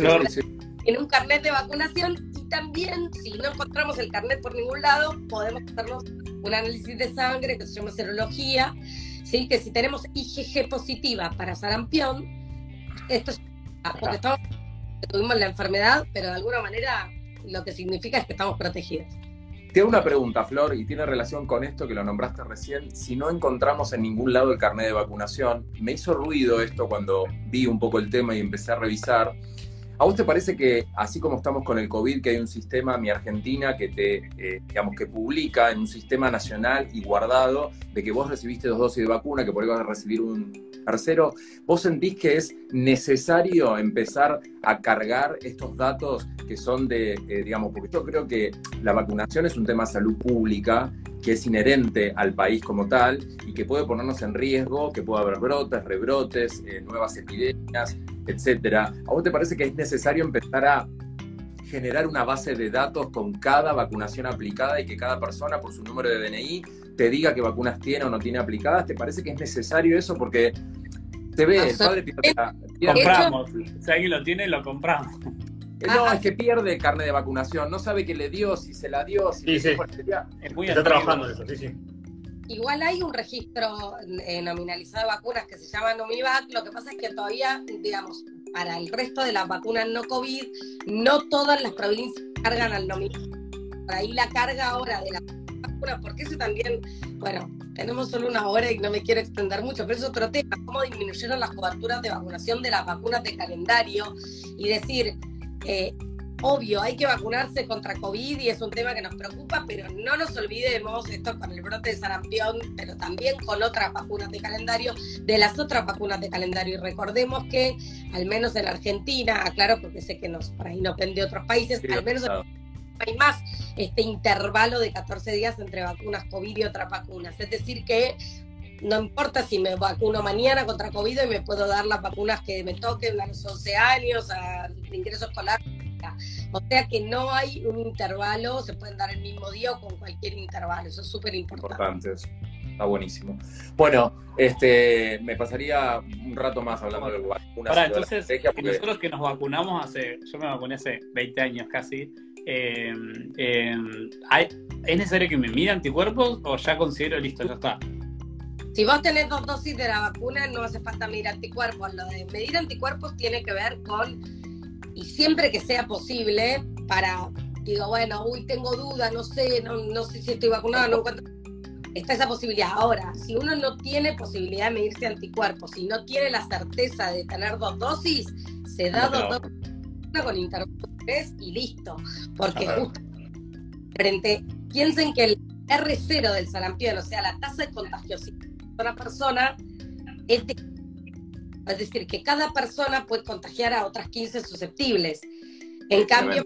en un carnet de vacunación y también si no encontramos el carnet por ningún lado, podemos hacernos un análisis de sangre que se llama serología, ¿sí? que si tenemos IgG positiva para sarampión, esto es porque tuvimos la enfermedad, pero de alguna manera lo que significa es que estamos protegidos. Te hago una pregunta, Flor, y tiene relación con esto que lo nombraste recién. Si no encontramos en ningún lado el carnet de vacunación, me hizo ruido esto cuando vi un poco el tema y empecé a revisar. ¿A vos te parece que, así como estamos con el COVID, que hay un sistema, mi Argentina, que te, eh, digamos, que publica en un sistema nacional y guardado de que vos recibiste dos dosis de vacuna, que por ahí vas a recibir un tercero, ¿vos sentís que es necesario empezar a cargar estos datos que son de, eh, digamos, porque yo creo que la vacunación es un tema de salud pública que es inherente al país como tal y que puede ponernos en riesgo, que puede haber brotes, rebrotes, eh, nuevas epidemias, etcétera. ¿A vos te parece que es necesario empezar a generar una base de datos con cada vacunación aplicada y que cada persona por su número de DNI te diga qué vacunas tiene o no tiene aplicadas? ¿Te parece que es necesario eso? Porque te ve, el padre Compramos. Si alguien lo tiene, lo compramos. No, es que pierde carne de vacunación, no sabe qué le dio, si se la dio, si sí, sí. Es muy Está trabajando eso, sí, sí. Igual hay un registro eh, nominalizado de vacunas que se llama Nomivac, lo que pasa es que todavía, digamos, para el resto de las vacunas no COVID, no todas las provincias cargan al Nomivac. Por ahí la carga ahora de la vacuna, porque eso también, bueno, tenemos solo una hora y no me quiero extender mucho, pero es otro tema, cómo disminuyeron las coberturas de vacunación de las vacunas de calendario y decir, eh, obvio, hay que vacunarse contra COVID y es un tema que nos preocupa, pero no nos olvidemos, esto con el brote de sarampión, pero también con otras vacunas de calendario, de las otras vacunas de calendario. Y recordemos que, al menos en Argentina, aclaro porque sé que nos, por ahí no de otros países, al menos hay más este intervalo de 14 días entre vacunas COVID y otras vacunas. Es decir, que no importa si me vacuno mañana contra COVID y me puedo dar las vacunas que me toquen a los 11 años, al ingreso escolar. O sea que no hay un intervalo, se pueden dar el mismo día o con cualquier intervalo, eso es súper importante. Está buenísimo. Bueno, este, me pasaría un rato más hablando de vacunas. Ahora, entonces, nosotros que nos vacunamos hace, yo me vacuné hace 20 años casi, eh, eh, ¿es necesario que me mire anticuerpos o ya considero listo, ya está? Si vos tenés dos dosis de la vacuna, no hace falta medir anticuerpos. Lo de medir anticuerpos tiene que ver con, y siempre que sea posible, para, digo, bueno, uy, tengo duda, no sé, no, no sé si estoy vacunada, no encuentro. Está esa posibilidad. Ahora, si uno no tiene posibilidad de medirse anticuerpos, si no tiene la certeza de tener dos dosis, se da dos dosis con interruptores y listo. Porque justo frente, piensen que el R0 del sarampión, o sea, la tasa de contagiosidad una persona es, decir, que cada persona puede contagiar a otras 15 susceptibles. En cambio,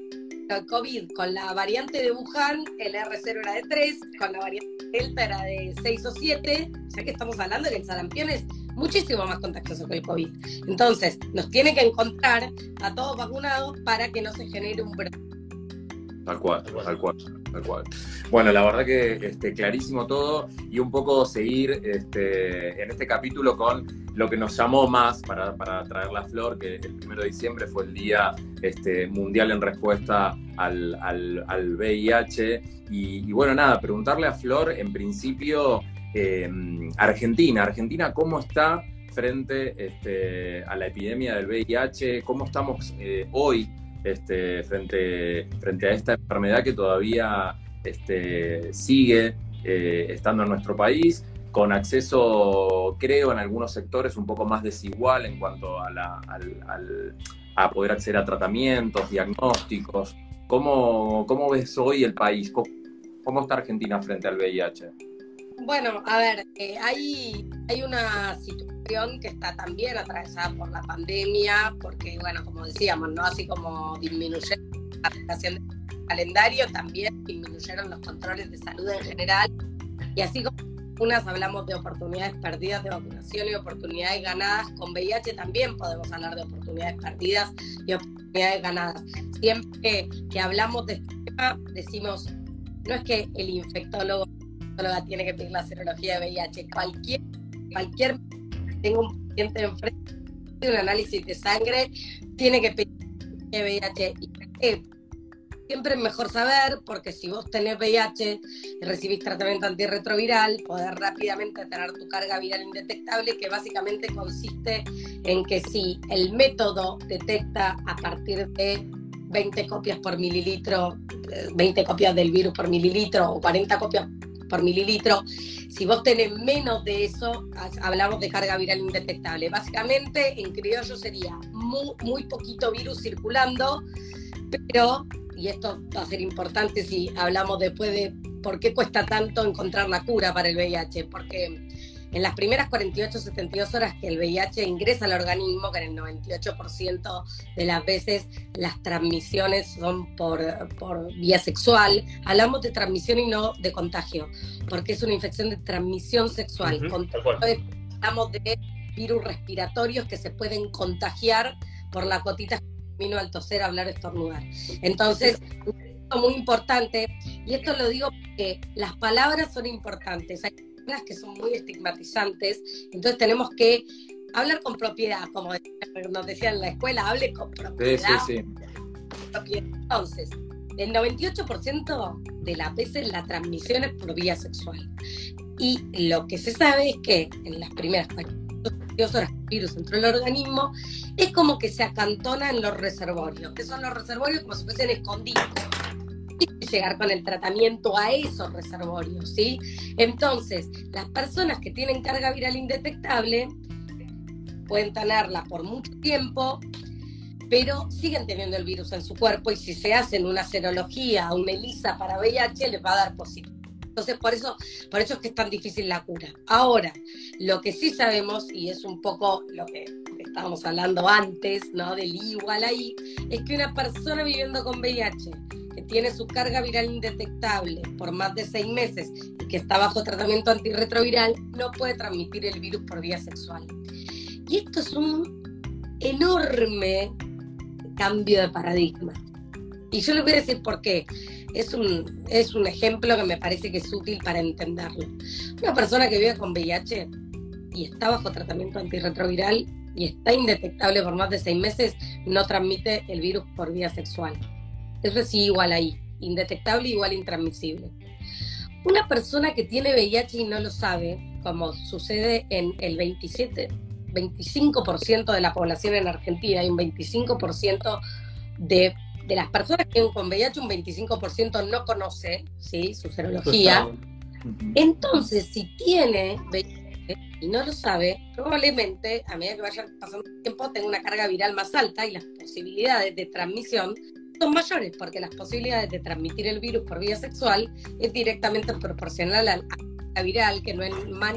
el COVID con la variante de Wuhan, el R0 era de 3, con la variante Delta era de 6 o 7, ya que estamos hablando de que el sarampión es muchísimo más contagioso que el COVID. Entonces, nos tiene que encontrar a todos vacunados para que no se genere un brote. Tal cual, tal cual, tal cual. Bueno, la verdad que este, clarísimo todo y un poco seguir este, en este capítulo con lo que nos llamó más para, traer la flor, que el primero de diciembre fue el Día este, Mundial en respuesta al, al, VIH. Y, bueno, nada, preguntarle a Flor, en principio, em, Argentina, Argentina, ¿cómo está frente este, a la epidemia del VIH? ¿Cómo estamos eh, hoy? Este, frente, frente a esta enfermedad que todavía este, sigue eh, estando en nuestro país, con acceso, creo, en algunos sectores un poco más desigual en cuanto a, la, a poder acceder a tratamientos, diagnósticos. ¿Cómo, cómo ves hoy el país? ¿Cómo, está Argentina frente al VIH? Bueno, a ver, eh, hay, hay una situación que está también atravesada por la pandemia, porque, bueno, como decíamos, ¿no? Así como disminuyeron la aplicación del calendario, también disminuyeron los controles de salud en general. Y así como unas hablamos de oportunidades perdidas de vacunación y oportunidades ganadas. Con VIH también podemos hablar de oportunidades perdidas y oportunidades ganadas. Siempre que, hablamos de este tema, decimos, no es que el infectólogo tiene que pedir la serología de VIH, cualquier, cualquier tenga un paciente enfrente de un análisis de sangre, tiene que pedir VIH. ¿Y Siempre es mejor saber, porque si vos tenés VIH y recibís tratamiento antirretroviral, poder rápidamente tener tu carga viral indetectable, que básicamente consiste en que si el método detecta a partir de 20 copias por mililitro, 20 copias del virus por mililitro o 40 copias por mililitro, si vos tenés menos de eso, hablamos de carga viral indetectable. Básicamente, en criollo sería muy, muy poquito virus circulando, pero y esto va a ser importante si hablamos después de por qué cuesta tanto encontrar la cura para el VIH, porque en las primeras 48 72 horas que el VIH ingresa al organismo, que en el 98% de las veces las transmisiones son por, por vía sexual, hablamos de transmisión y no de contagio, porque es una infección de transmisión sexual. hablamos de virus respiratorios que se pueden contagiar por la cotita vino al toser, hablar, estornudar. Entonces, es muy importante, y esto lo digo porque las palabras son importantes. Hay palabras que son muy estigmatizantes, entonces tenemos que hablar con propiedad, como nos decían en la escuela, hable con propiedad. Sí, sí, Entonces, el 98% de las veces la transmisión es por vía sexual. Y lo que se sabe es que en las primeras horas el virus entró en el organismo, es como que se acantona en los reservorios, que son los reservorios como si fuesen escondidos. *laughs* Llegar con el tratamiento a esos reservorios, ¿sí? Entonces, las personas que tienen carga viral indetectable pueden tenerla por mucho tiempo, pero siguen teniendo el virus en su cuerpo y si se hacen una serología, una ELISA para VIH, les va a dar positivo. Entonces, por eso, por eso es que es tan difícil la cura. Ahora, lo que sí sabemos, y es un poco lo que estábamos hablando antes, ¿no? Del igual ahí, es que una persona viviendo con VIH, tiene su carga viral indetectable por más de seis meses y que está bajo tratamiento antirretroviral, no puede transmitir el virus por vía sexual. Y esto es un enorme cambio de paradigma. Y yo les voy a decir por qué es un, es un ejemplo que me parece que es útil para entenderlo. Una persona que vive con VIH y está bajo tratamiento antirretroviral y está indetectable por más de seis meses, no transmite el virus por vía sexual. Eso sí igual ahí, indetectable igual intransmisible. Una persona que tiene VIH y no lo sabe, como sucede en el 27, 25% de la población en Argentina, hay un 25% de de las personas que tienen con VIH, un 25% no conoce ¿sí? su serología. Entonces, si tiene VIH y no lo sabe, probablemente a medida que vaya pasando el tiempo tenga una carga viral más alta y las posibilidades de transmisión son mayores, porque las posibilidades de transmitir el virus por vía sexual es directamente proporcional a la viral, que no es más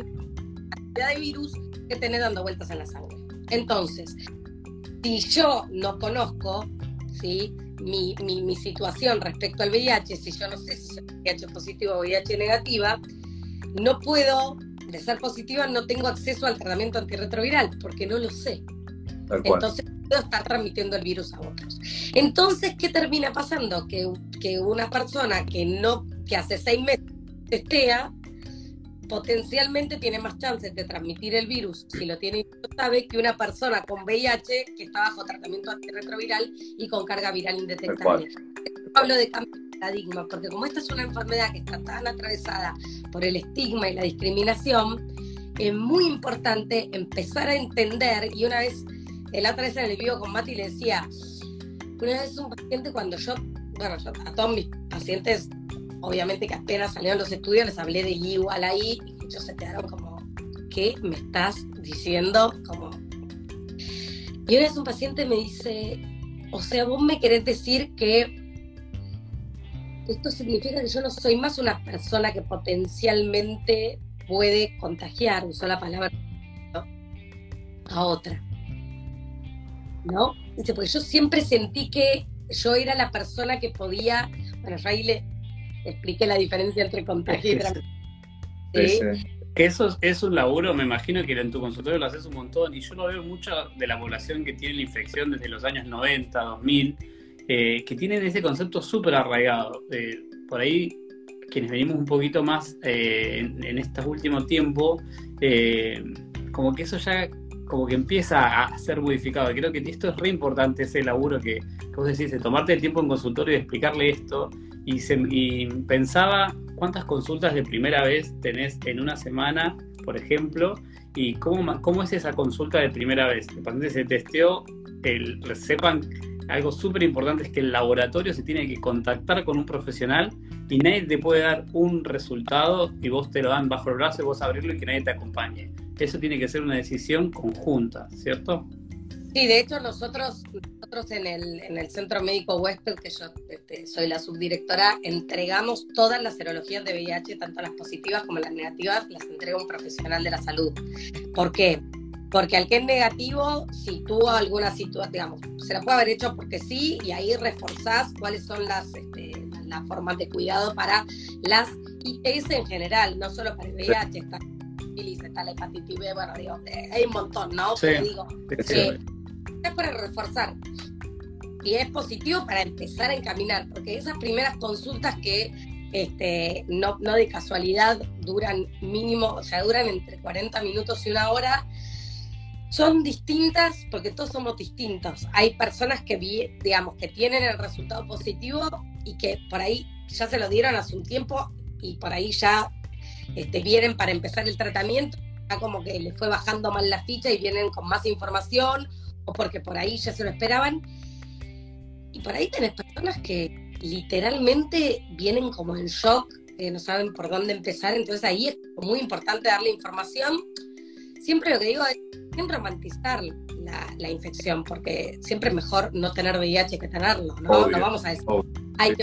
cantidad de virus que tiene dando vueltas en la sangre. Entonces, si yo no conozco, ¿sí? mi, mi, situación respecto al VIH, si yo no sé si soy VIH positivo o VIH negativa, no puedo, de ser positiva, no tengo acceso al tratamiento antirretroviral, porque no lo sé. Entonces puedo estar transmitiendo el virus a otros. Entonces, ¿qué termina pasando? Que, que una persona que no, que hace seis meses testea, potencialmente tiene más chances de transmitir el virus, si lo tiene y no sabe, que una persona con VIH que está bajo tratamiento antirretroviral y con carga viral indetectable. Hablo de cambio de paradigma, porque como esta es una enfermedad que está tan atravesada por el estigma y la discriminación, es muy importante empezar a entender, y una vez, la otra vez en el vivo con Mati le decía, una vez un paciente cuando yo, bueno, a todos mis pacientes obviamente que apenas salieron los estudios, les hablé de igual ahí y muchos se quedaron como, ¿qué me estás diciendo? Como... Y una vez un paciente me dice, o sea, vos me querés decir que esto significa que yo no soy más una persona que potencialmente puede contagiar, usó la palabra, a otra. ¿No? Dice, porque yo siempre sentí que yo era la persona que podía, bueno, yo ahí le, expliqué la diferencia entre contagio y transmisión. que eso es un laburo, me imagino que en tu consultorio lo haces un montón, y yo lo veo mucho de la población que tiene la infección desde los años 90, 2000, eh, que tienen ese concepto súper arraigado. Eh, por ahí, quienes venimos un poquito más eh, en, en, estos últimos tiempos, como que eso ya como que empieza a ser modificado. Creo que esto es re importante, ese laburo que, que vos decís, de tomarte el tiempo en consultorio y explicarle esto. Y, se, y pensaba cuántas consultas de primera vez tenés en una semana, por ejemplo, y cómo, cómo es esa consulta de primera vez. El paciente se testeó, el, sepan algo súper importante es que el laboratorio se tiene que contactar con un profesional y nadie te puede dar un resultado y vos te lo dan bajo el brazo y vos abrirlo y que nadie te acompañe. Eso tiene que ser una decisión conjunta, ¿cierto? Sí, de hecho nosotros, nosotros en el, en el Centro Médico Huésped, que yo este, soy la subdirectora, entregamos todas las serologías de VIH, tanto las positivas como las negativas, las entrega un profesional de la salud. ¿Por qué? Porque al que es negativo, si tuvo alguna situación, digamos, se la puede haber hecho porque sí, y ahí reforzás cuáles son las, este, las formas de cuidado para las ITS en general, no solo para el VIH, está, está la hepatitis B, bueno, digo, eh, hay un montón, ¿no? Sí, Pero digo, que, es para reforzar. Y es positivo para empezar a encaminar, porque esas primeras consultas que este, no, no de casualidad duran mínimo, o sea, duran entre 40 minutos y una hora, son distintas porque todos somos distintos. Hay personas que, digamos, que tienen el resultado positivo y que por ahí ya se lo dieron hace un tiempo y por ahí ya este, vienen para empezar el tratamiento, ya como que les fue bajando mal la ficha y vienen con más información porque por ahí ya se lo esperaban. Y por ahí tenés personas que literalmente vienen como en shock, que no saben por dónde empezar, entonces ahí es muy importante darle información. Siempre lo que digo es, sin romantizar la, infección, porque siempre es mejor no tener VIH que tenerlo, ¿no? No vamos a decir. Hay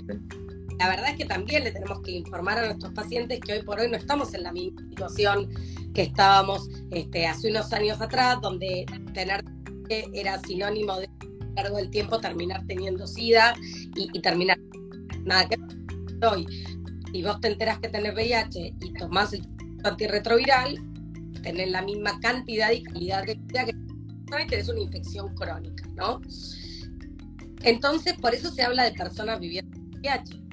la verdad es que también le tenemos que informar a nuestros pacientes que hoy por hoy no estamos en la misma situación que estábamos este, hace unos años atrás, donde tener era sinónimo de a lo largo del tiempo terminar teniendo SIDA y, terminar nada que hoy. Si vos te enteras que tenés VIH y tomás el antirretroviral, tenés la misma cantidad y calidad de vida que tenés una infección crónica, ¿no? Entonces, por eso se habla de personas viviendo con VIH,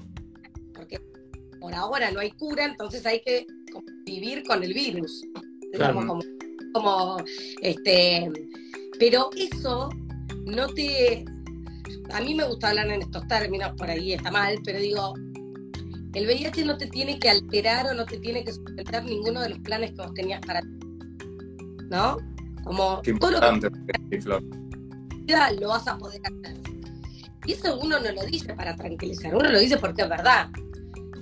por ahora no hay cura, entonces hay que vivir con el virus. Como, como, este, pero eso no te... A mí me gusta hablar en estos términos, por ahí está mal, pero digo, el VIH no te tiene que alterar o no te tiene que sustentar ninguno de los planes que vos tenías para ti. ¿No? Como Qué todo importante, lo que lo vas a poder hacer. Y eso uno no lo dice para tranquilizar, uno lo dice porque es verdad.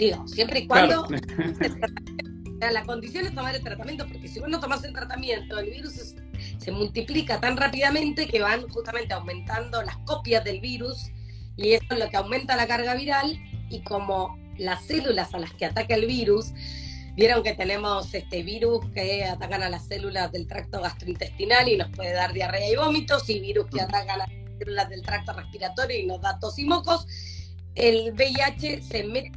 Digo, siempre y cuando *laughs* la condición es tomar el tratamiento, porque si vos no tomas el tratamiento, el virus es se multiplica tan rápidamente que van justamente aumentando las copias del virus y eso es lo que aumenta la carga viral y como las células a las que ataca el virus, vieron que tenemos este virus que atacan a las células del tracto gastrointestinal y nos puede dar diarrea y vómitos y virus que atacan a las células del tracto respiratorio y nos da tos y mocos, el VIH se mete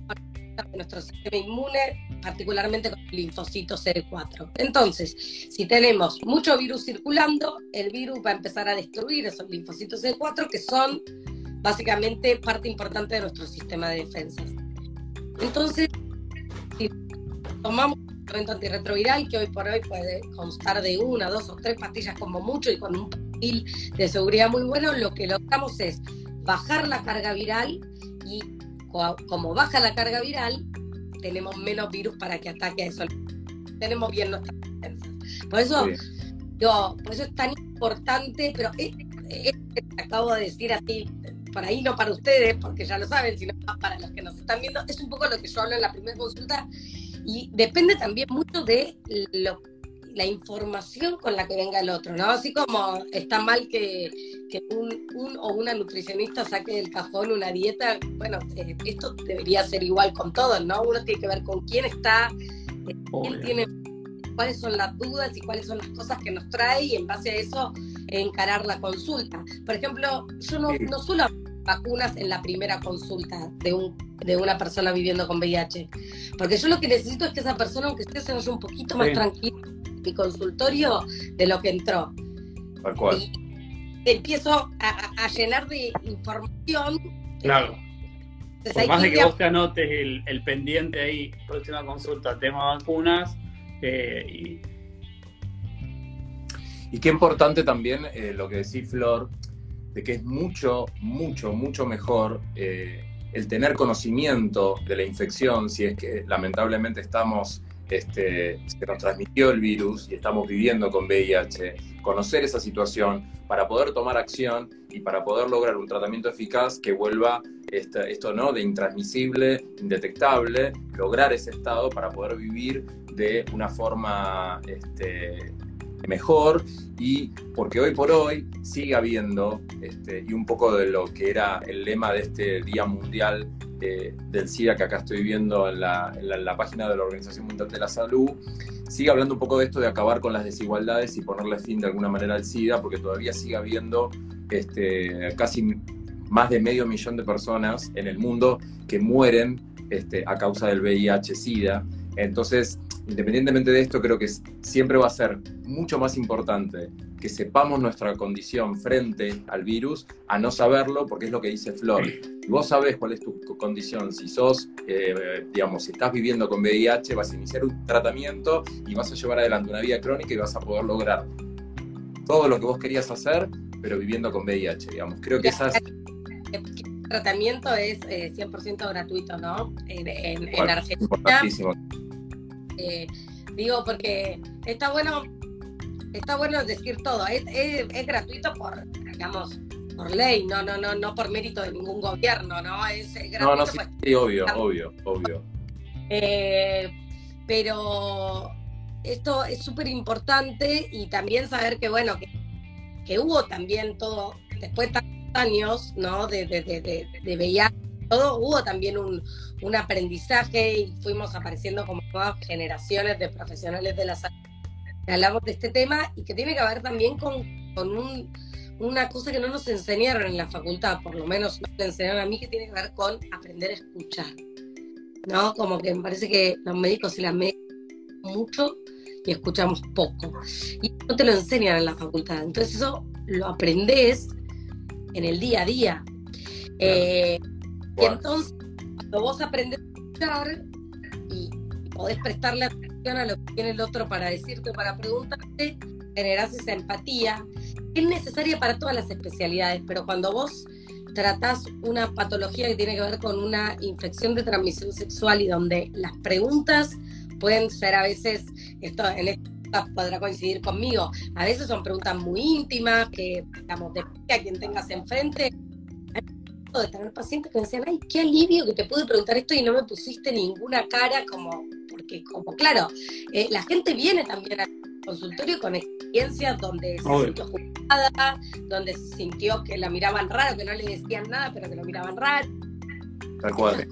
nuestro sistema inmune particularmente con el linfocito CD4. Entonces, si tenemos mucho virus circulando, el virus va a empezar a destruir esos linfocitos CD4 que son básicamente parte importante de nuestro sistema de defensas. Entonces, si tomamos un tratamiento antirretroviral que hoy por hoy puede constar de una, dos o tres pastillas como mucho y con un perfil de seguridad muy bueno, lo que logramos es bajar la carga viral como baja la carga viral, tenemos menos virus para que ataque a eso. Tenemos bien nuestras defensas. Por eso, yo, por eso es tan importante, pero es, acabo de decir así, por ahí no para ustedes, porque ya lo saben, sino para los que nos están viendo, es un poco lo que yo hablo en la primera consulta y depende también mucho de lo la información con la que venga el otro, ¿no? Así como está mal que, un, o una nutricionista saque del cajón una dieta, bueno, eh, esto debería ser igual con todos, ¿no? Uno tiene que ver con quién está, eh, quién tiene, cuáles son las dudas y cuáles son las cosas que nos trae y en base a eso encarar la consulta. Por ejemplo, yo no, no suelo vacunas en la primera consulta de, un, de una persona viviendo con VIH, Porque yo lo que necesito es que esa persona, aunque esté, se vaya un poquito más Sí. tranquilo en mi consultorio de lo que entró. Tal cual. Y empiezo a, llenar de información. Claro. Entonces, Por más de que vos te anotes el, el pendiente ahí, próxima consulta, tema vacunas, eh, y Y qué importante también eh, lo que decís, Flor, de que es mucho, mucho, mucho mejor eh, el tener conocimiento de la infección, si es que lamentablemente estamos, este, se nos transmitió el virus y estamos viviendo con VIH, conocer esa situación para poder tomar acción y para poder lograr un tratamiento eficaz que vuelva esto ¿no? de intransmisible, indetectable, lograr ese estado para poder vivir de una forma este, mejor y porque hoy por hoy sigue habiendo, este, y un poco de lo que era el lema de este Día Mundial del SIDA que acá estoy viendo en la página de la Organización Mundial de la Salud, sigue hablando un poco de esto de acabar con las desigualdades y ponerle fin de alguna manera al SIDA, porque todavía sigue habiendo este, casi más de medio millón de personas en el mundo que mueren este, a causa del VIH-Sida. Entonces, independientemente de esto, creo que siempre va a ser mucho más importante que sepamos nuestra condición frente al virus a no saberlo, porque es lo que dice Flor. Si vos sabés cuál es tu co- condición, si sos, eh, digamos, si estás viviendo con VIH, vas a iniciar un tratamiento y vas a llevar adelante una vida crónica y vas a poder lograr todo lo que vos querías hacer, pero viviendo con VIH, digamos. Creo que esas... El tratamiento es eh, 100% gratuito, ¿no? En, en- en Bueno, Argentina. Eh, digo, porque está bueno, está bueno decir todo. Es, es- es gratuito por, digamos, por ley, no, no, no, no por mérito de ningún gobierno, ¿no? Es, es gratuito. No, no, sí, pues, sí, obvio, obvio, obvio. eh, pero esto es súper importante y también saber que, bueno, que, que hubo también todo, después de tantos años, ¿no? De, de, de, de, de VIH, todo, hubo también un, un aprendizaje y fuimos apareciendo como nuevas generaciones de profesionales de la salud que hablamos de este tema y que tiene que ver también con, con un, una cosa que no nos enseñaron en la facultad, por lo menos no me enseñaron a mí, que tiene que ver con aprender a escuchar. ¿No? Como que me parece que los médicos y las médicas mucho y escuchamos poco. Y no te lo enseñan en la facultad. Entonces eso lo aprendes en el día a día. Eh, y entonces, cuando vos aprendes a escuchar y podés prestarle atención a lo que tiene el otro para decirte, para preguntarte, generás esa empatía, es necesaria para todas las especialidades, pero cuando vos tratás una patología que tiene que ver con una infección de transmisión sexual y donde las preguntas pueden ser a veces, esto en esta podrá coincidir conmigo, a veces son preguntas muy íntimas, que digamos, depende a quien tengas enfrente, de tener pacientes que me decían, ay, qué alivio que te pude preguntar esto y no me pusiste ninguna cara como, porque como claro, eh, la gente viene también al consultorio con experiencias donde se Obvio. sintió juzgada, donde se sintió que la miraban raro, que no le decían nada, pero que lo miraban raro. Tal cual.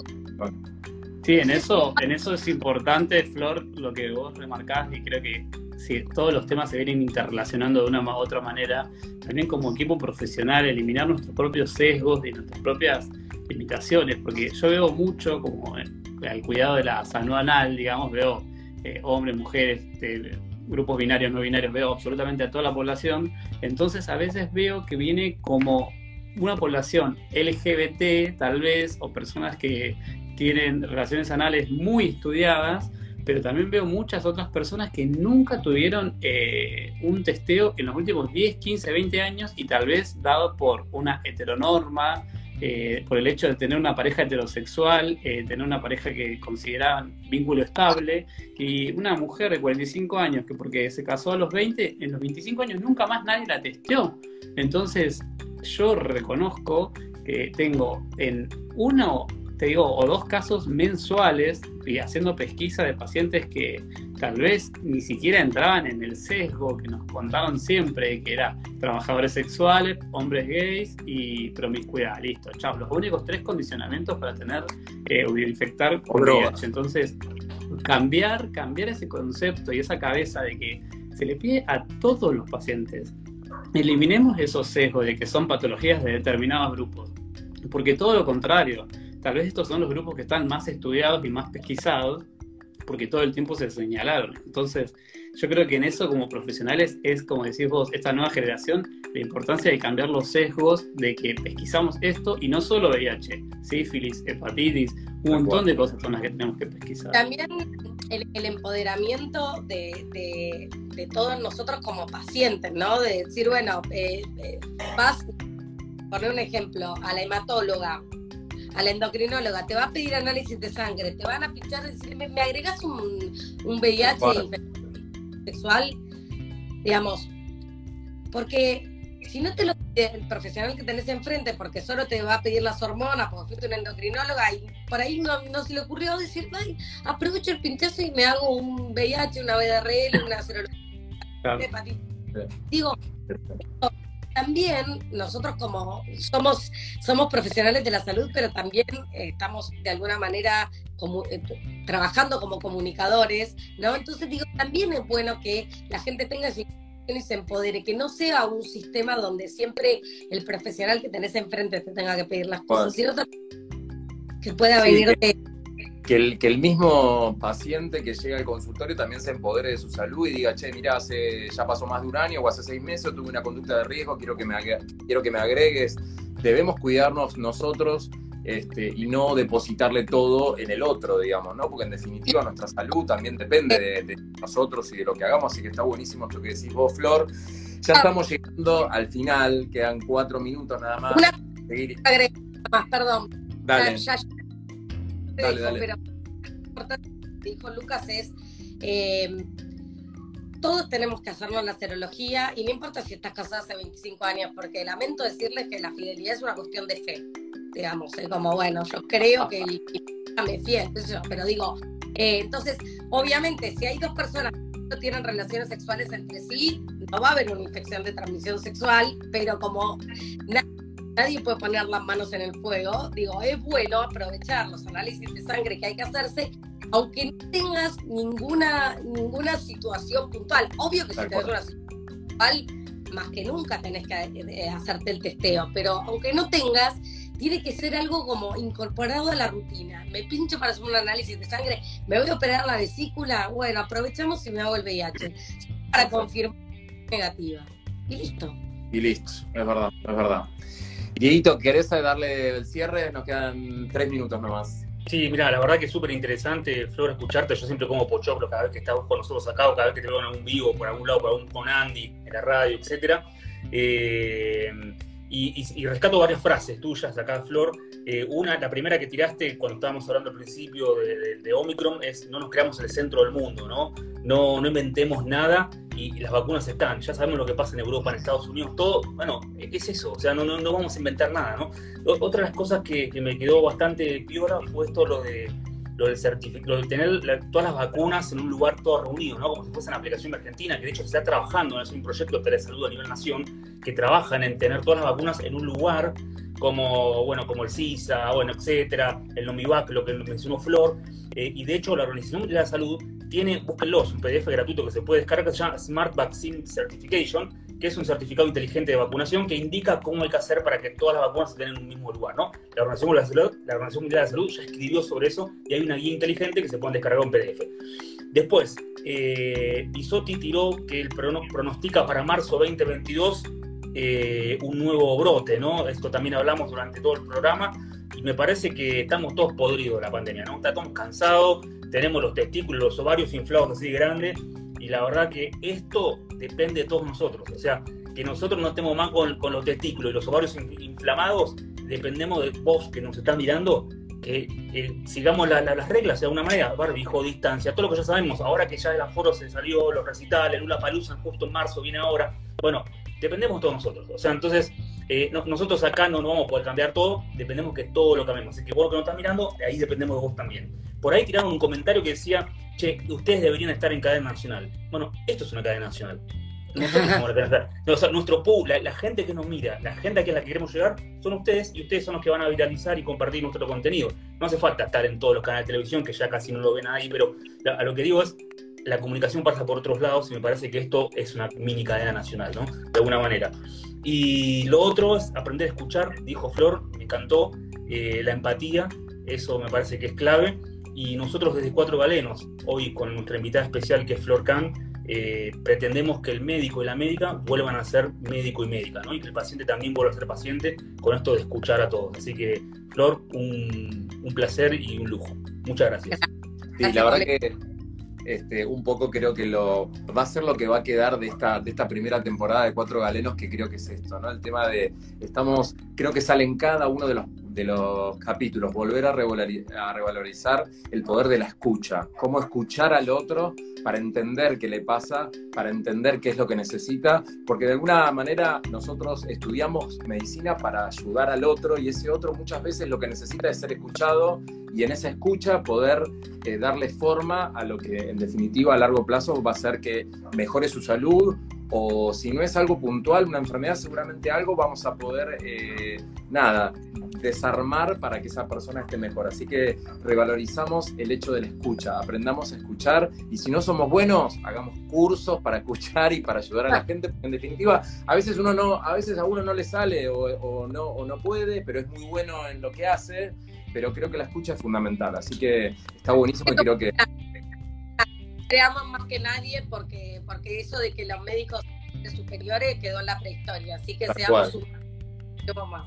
Sí, en eso, en eso es importante, Flor, lo que vos remarcás, y creo que si todos los temas se vienen interrelacionando de una u otra manera, también como equipo profesional, eliminar nuestros propios sesgos y nuestras propias limitaciones, porque yo veo mucho como al cuidado de la salud anal, digamos, veo eh, hombres, mujeres, eh, grupos binarios, no binarios, veo absolutamente a toda la población, entonces a veces veo que viene como una población LGBT, tal vez, o personas que tienen relaciones anales muy estudiadas, pero también veo muchas otras personas que nunca tuvieron eh, un testeo en los últimos 10, 15, 20 años y tal vez dado por una heteronorma, eh, por el hecho de tener una pareja heterosexual, eh, tener una pareja que consideraban vínculo estable y una mujer de 45 años que porque se casó a los 20, en los 25 años nunca más nadie la testeó. Entonces yo reconozco que tengo en uno te digo, o dos casos mensuales y haciendo pesquisa de pacientes que tal vez ni siquiera entraban en el sesgo que nos contaron siempre, que era trabajadores sexuales, hombres gays y promiscuidad. Listo, chao. Los únicos tres condicionamientos para tener eh, o infectar con. VIH. Entonces, cambiar, cambiar ese concepto y esa cabeza de que se le pide a todos los pacientes. Eliminemos esos sesgos de que son patologías de determinados grupos. Porque todo lo contrario, tal vez estos son los grupos que están más estudiados y más pesquisados porque todo el tiempo se señalaron. Entonces, yo creo que en eso como profesionales es, como decís vos, esta nueva generación, la importancia de cambiar los sesgos, de que pesquisamos esto y no solo VIH, sífilis, hepatitis, un montón de cosas son las que tenemos que pesquisar. También el, empoderamiento de, todos nosotros como pacientes, ¿no? De decir, bueno, eh, eh, vas, poner un ejemplo, a la hematóloga, a la endocrinóloga, te va a pedir análisis de sangre, te van a pinchar, decir, ¿me, agregas un, un VIH sexual? Digamos, porque si no te lo el profesional que tenés enfrente, porque solo te va a pedir las hormonas, porque fuiste una endocrinóloga, y por ahí no, no se le ocurrió decir, ay, aprovecho el pinchazo y me hago un VIH, una BDRL, una serología. Digo, también nosotros como somos, somos profesionales de la salud, pero también eh, estamos de alguna manera como, eh, trabajando como comunicadores, ¿no? Entonces digo, también es bueno que la gente tenga y se empodere, que no sea un sistema donde siempre el profesional que tenés enfrente te tenga que pedir las cosas, sino que pueda venir de... Que el, que el mismo paciente que llega al consultorio también se empodere de su salud y diga, che, mira, hace, ya pasó más de un año o hace seis meses, tuve una conducta de riesgo, quiero que me, quiero que me agregues. Debemos cuidarnos nosotros este, y no depositarle todo en el otro, digamos, ¿no? Porque en definitiva nuestra salud también depende de, nosotros y de lo que hagamos, así que está buenísimo lo que decís vos, Flor. Ya estamos llegando al final, quedan cuatro minutos nada más. Una más, perdón. Dale. Dale, dale. Pero lo que dijo Lucas es, eh, todos tenemos que hacernos la serología y no importa si estás casada hace 25 años, porque lamento decirles que la fidelidad es una cuestión de fe digamos, es como, bueno, yo creo que me fiel, pero digo, eh, entonces, obviamente, si hay dos personas que no tienen relaciones sexuales entre sí, no va a haber una infección de transmisión sexual, pero como nadie puede poner las manos en el fuego, digo, es bueno aprovechar los análisis de sangre que hay que hacerse, aunque no tengas ninguna, ninguna situación puntual. Obvio que si tenés una situación puntual, más que nunca tenés que eh, hacerte el testeo, pero aunque no tengas, tiene que ser algo como incorporado a la rutina. Me pincho para hacer un análisis de sangre, me voy a operar la vesícula, bueno, aprovechamos y me hago el VIH para confirmar negativa. Y listo. Y listo, es verdad, es verdad. Dieguito, ¿querés darle el cierre? Nos quedan tres minutos nomás. Sí, mira, la verdad que es súper interesante, Flor, escucharte. Yo siempre como pochoclo cada vez que estás con nosotros acá cada vez que te veo en algún vivo, por algún lado, por algún, con Andy, en la radio, etcétera. Eh, y, rescato varias frases tuyas acá, Flor. Eh, una, la primera que tiraste cuando estábamos hablando al principio de, Omicron es no nos creamos el centro del mundo, ¿no? No, no inventemos nada y, las vacunas están. Ya sabemos lo que pasa en Europa, en Estados Unidos, todo. Bueno, es eso, o sea, no, no, no vamos a inventar nada, ¿no? Otra de las cosas que, que me quedó bastante piora fue esto lo de lo del certificado, de tener todas las vacunas en un lugar todo reunido, ¿no? Como si fuese una aplicación de Argentina, que de hecho se está trabajando, es un proyecto de telesalud a nivel nación, que trabajan en tener todas las vacunas en un lugar como, bueno, como el CISA, bueno, etcétera, el Nomivac, lo que mencionó Flor, eh, y de hecho la Organización Mundial de la Salud tiene, búsquenlo, es un PDF gratuito que se puede descargar que se llama Smart Vaccine Certification, que es un certificado inteligente de vacunación que indica cómo hay que hacer para que todas las vacunas estén en un mismo lugar, ¿no? La Organización la Salud, la Organización Mundial de la Salud ya escribió sobre eso y hay una guía inteligente que se puede descargar en PDF. Después, eh, tiró que el pronostica para marzo 2022 eh, un nuevo brote, ¿no? Esto también hablamos durante todo el programa y me parece que estamos todos podridos de la pandemia, ¿no? Estamos cansados, tenemos los testículos, los ovarios inflados así grandes y la verdad que esto depende de todos nosotros. O sea, que nosotros no estemos más con, los testículos y los ovarios inflamados, dependemos de vos que nos están mirando, que sigamos las reglas de alguna manera, barbijo, distancia, todo lo que ya sabemos, ahora que ya el aforo se salió, los recitales, Lula Palusa justo en marzo viene ahora, bueno, dependemos todos nosotros. O sea, entonces, eh, nosotros acá no, no vamos a poder cambiar todo, dependemos que todo lo cambiemos. Así que vos que nos estás mirando, ahí dependemos de vos también. Por ahí tiraron un comentario que decía, ustedes deberían estar en cadena nacional. Bueno, esto es una cadena nacional. nuestro pool, la, gente que nos mira, la gente a la que queremos llegar, son ustedes y ustedes son los que van a viralizar y compartir nuestro contenido. No hace falta estar en todos los canales de televisión, que ya casi no lo ven ahí, pero a lo que digo es, la comunicación pasa por otros lados y me parece que esto es una mini cadena nacional, ¿no? De alguna manera. Y lo otro es aprender a escuchar, dijo Flor, me encantó, eh, la empatía, eso me parece que es clave Y nosotros desde Cuatro Galenos, hoy con nuestra invitada especial que es Flor Kang, eh, pretendemos que el médico y la médica vuelvan a ser médico y médica, ¿no? Y que el paciente también vuelva a ser paciente con esto de escuchar a todos. Así que, Flor, un, un placer y un lujo. Muchas gracias. Sí, la verdad que este, un poco creo que lo va a ser lo que va a quedar de esta, de esta primera temporada de Cuatro Galenos, que creo que es esto, ¿no? El tema de, estamos, creo que sale en cada uno de los de los capítulos, volver a, revalorizar el poder de la escucha, cómo escuchar al otro para entender qué le pasa, para entender qué es lo que necesita, porque de alguna manera nosotros estudiamos medicina para ayudar al otro y ese otro muchas veces lo que necesita es ser escuchado y en esa escucha poder eh, darle forma a lo que en definitiva a largo plazo va a hacer que mejore su salud o si no es algo puntual, una enfermedad, seguramente algo vamos a poder, eh, nada, desarmar para que esa persona esté mejor. Así que revalorizamos el hecho de la escucha, aprendamos a escuchar y si no somos buenos, hagamos cursos para escuchar y para ayudar a la *laughs* gente. En definitiva, a veces uno no, a veces a uno no le sale o, no, o no puede, pero es muy bueno en lo que hace. Pero creo que la escucha es fundamental, así que está buenísimo y creo que creamos más que nadie porque, porque eso de que los médicos superiores quedó en la prehistoria, así que seamos más.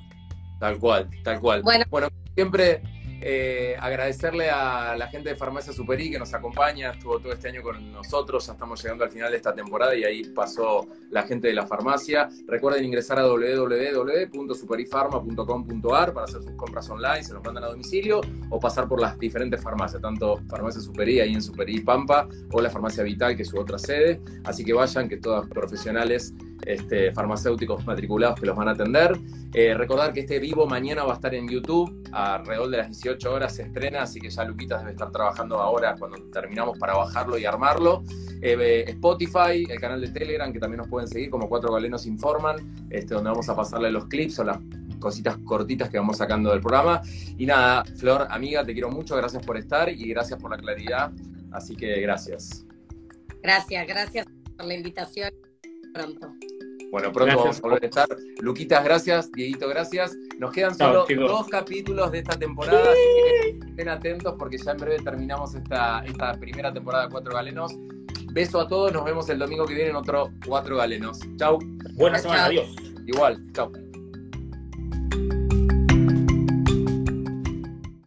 Tal cual, tal cual. Bueno, bueno siempre eh, agradecerle a la gente de Farmacia Superi que nos acompaña, estuvo todo este año con nosotros, ya estamos llegando al final de esta temporada y ahí pasó la gente de la farmacia. Recuerden ingresar a www.superifarma.com.ar para hacer sus compras online, se los mandan a domicilio o pasar por las diferentes farmacias, tanto Farmacia Superi ahí en Superi Pampa o la Farmacia Vital que es su otra sede. Así que vayan, que todos profesionales este, farmacéuticos matriculados que los van a atender. Eh, recordar que este vivo mañana va a estar en YouTube, alrededor de las 18 horas se estrena, así que ya Luquitas debe estar trabajando ahora cuando terminamos para bajarlo y armarlo. Eh, Spotify, el canal de Telegram, que también nos pueden seguir como Cuatro Galenos Informan, este, donde vamos a pasarle los clips o las cositas cortitas que vamos sacando del programa. Y nada, Flor, amiga, te quiero mucho, gracias por estar y gracias por la claridad. Así que gracias. Gracias, gracias por la invitación. Pronto. Bueno, pronto vamos a volver a estar. Luquitas, gracias. Dieguito, gracias. Nos quedan solo dos capítulos de esta temporada, así que estén atentos porque ya en breve terminamos esta, esta primera temporada de Cuatro Galenos. Beso a todos, nos vemos el domingo que viene en otro Cuatro Galenos. Chau. Buena semana, adiós. Igual, chau.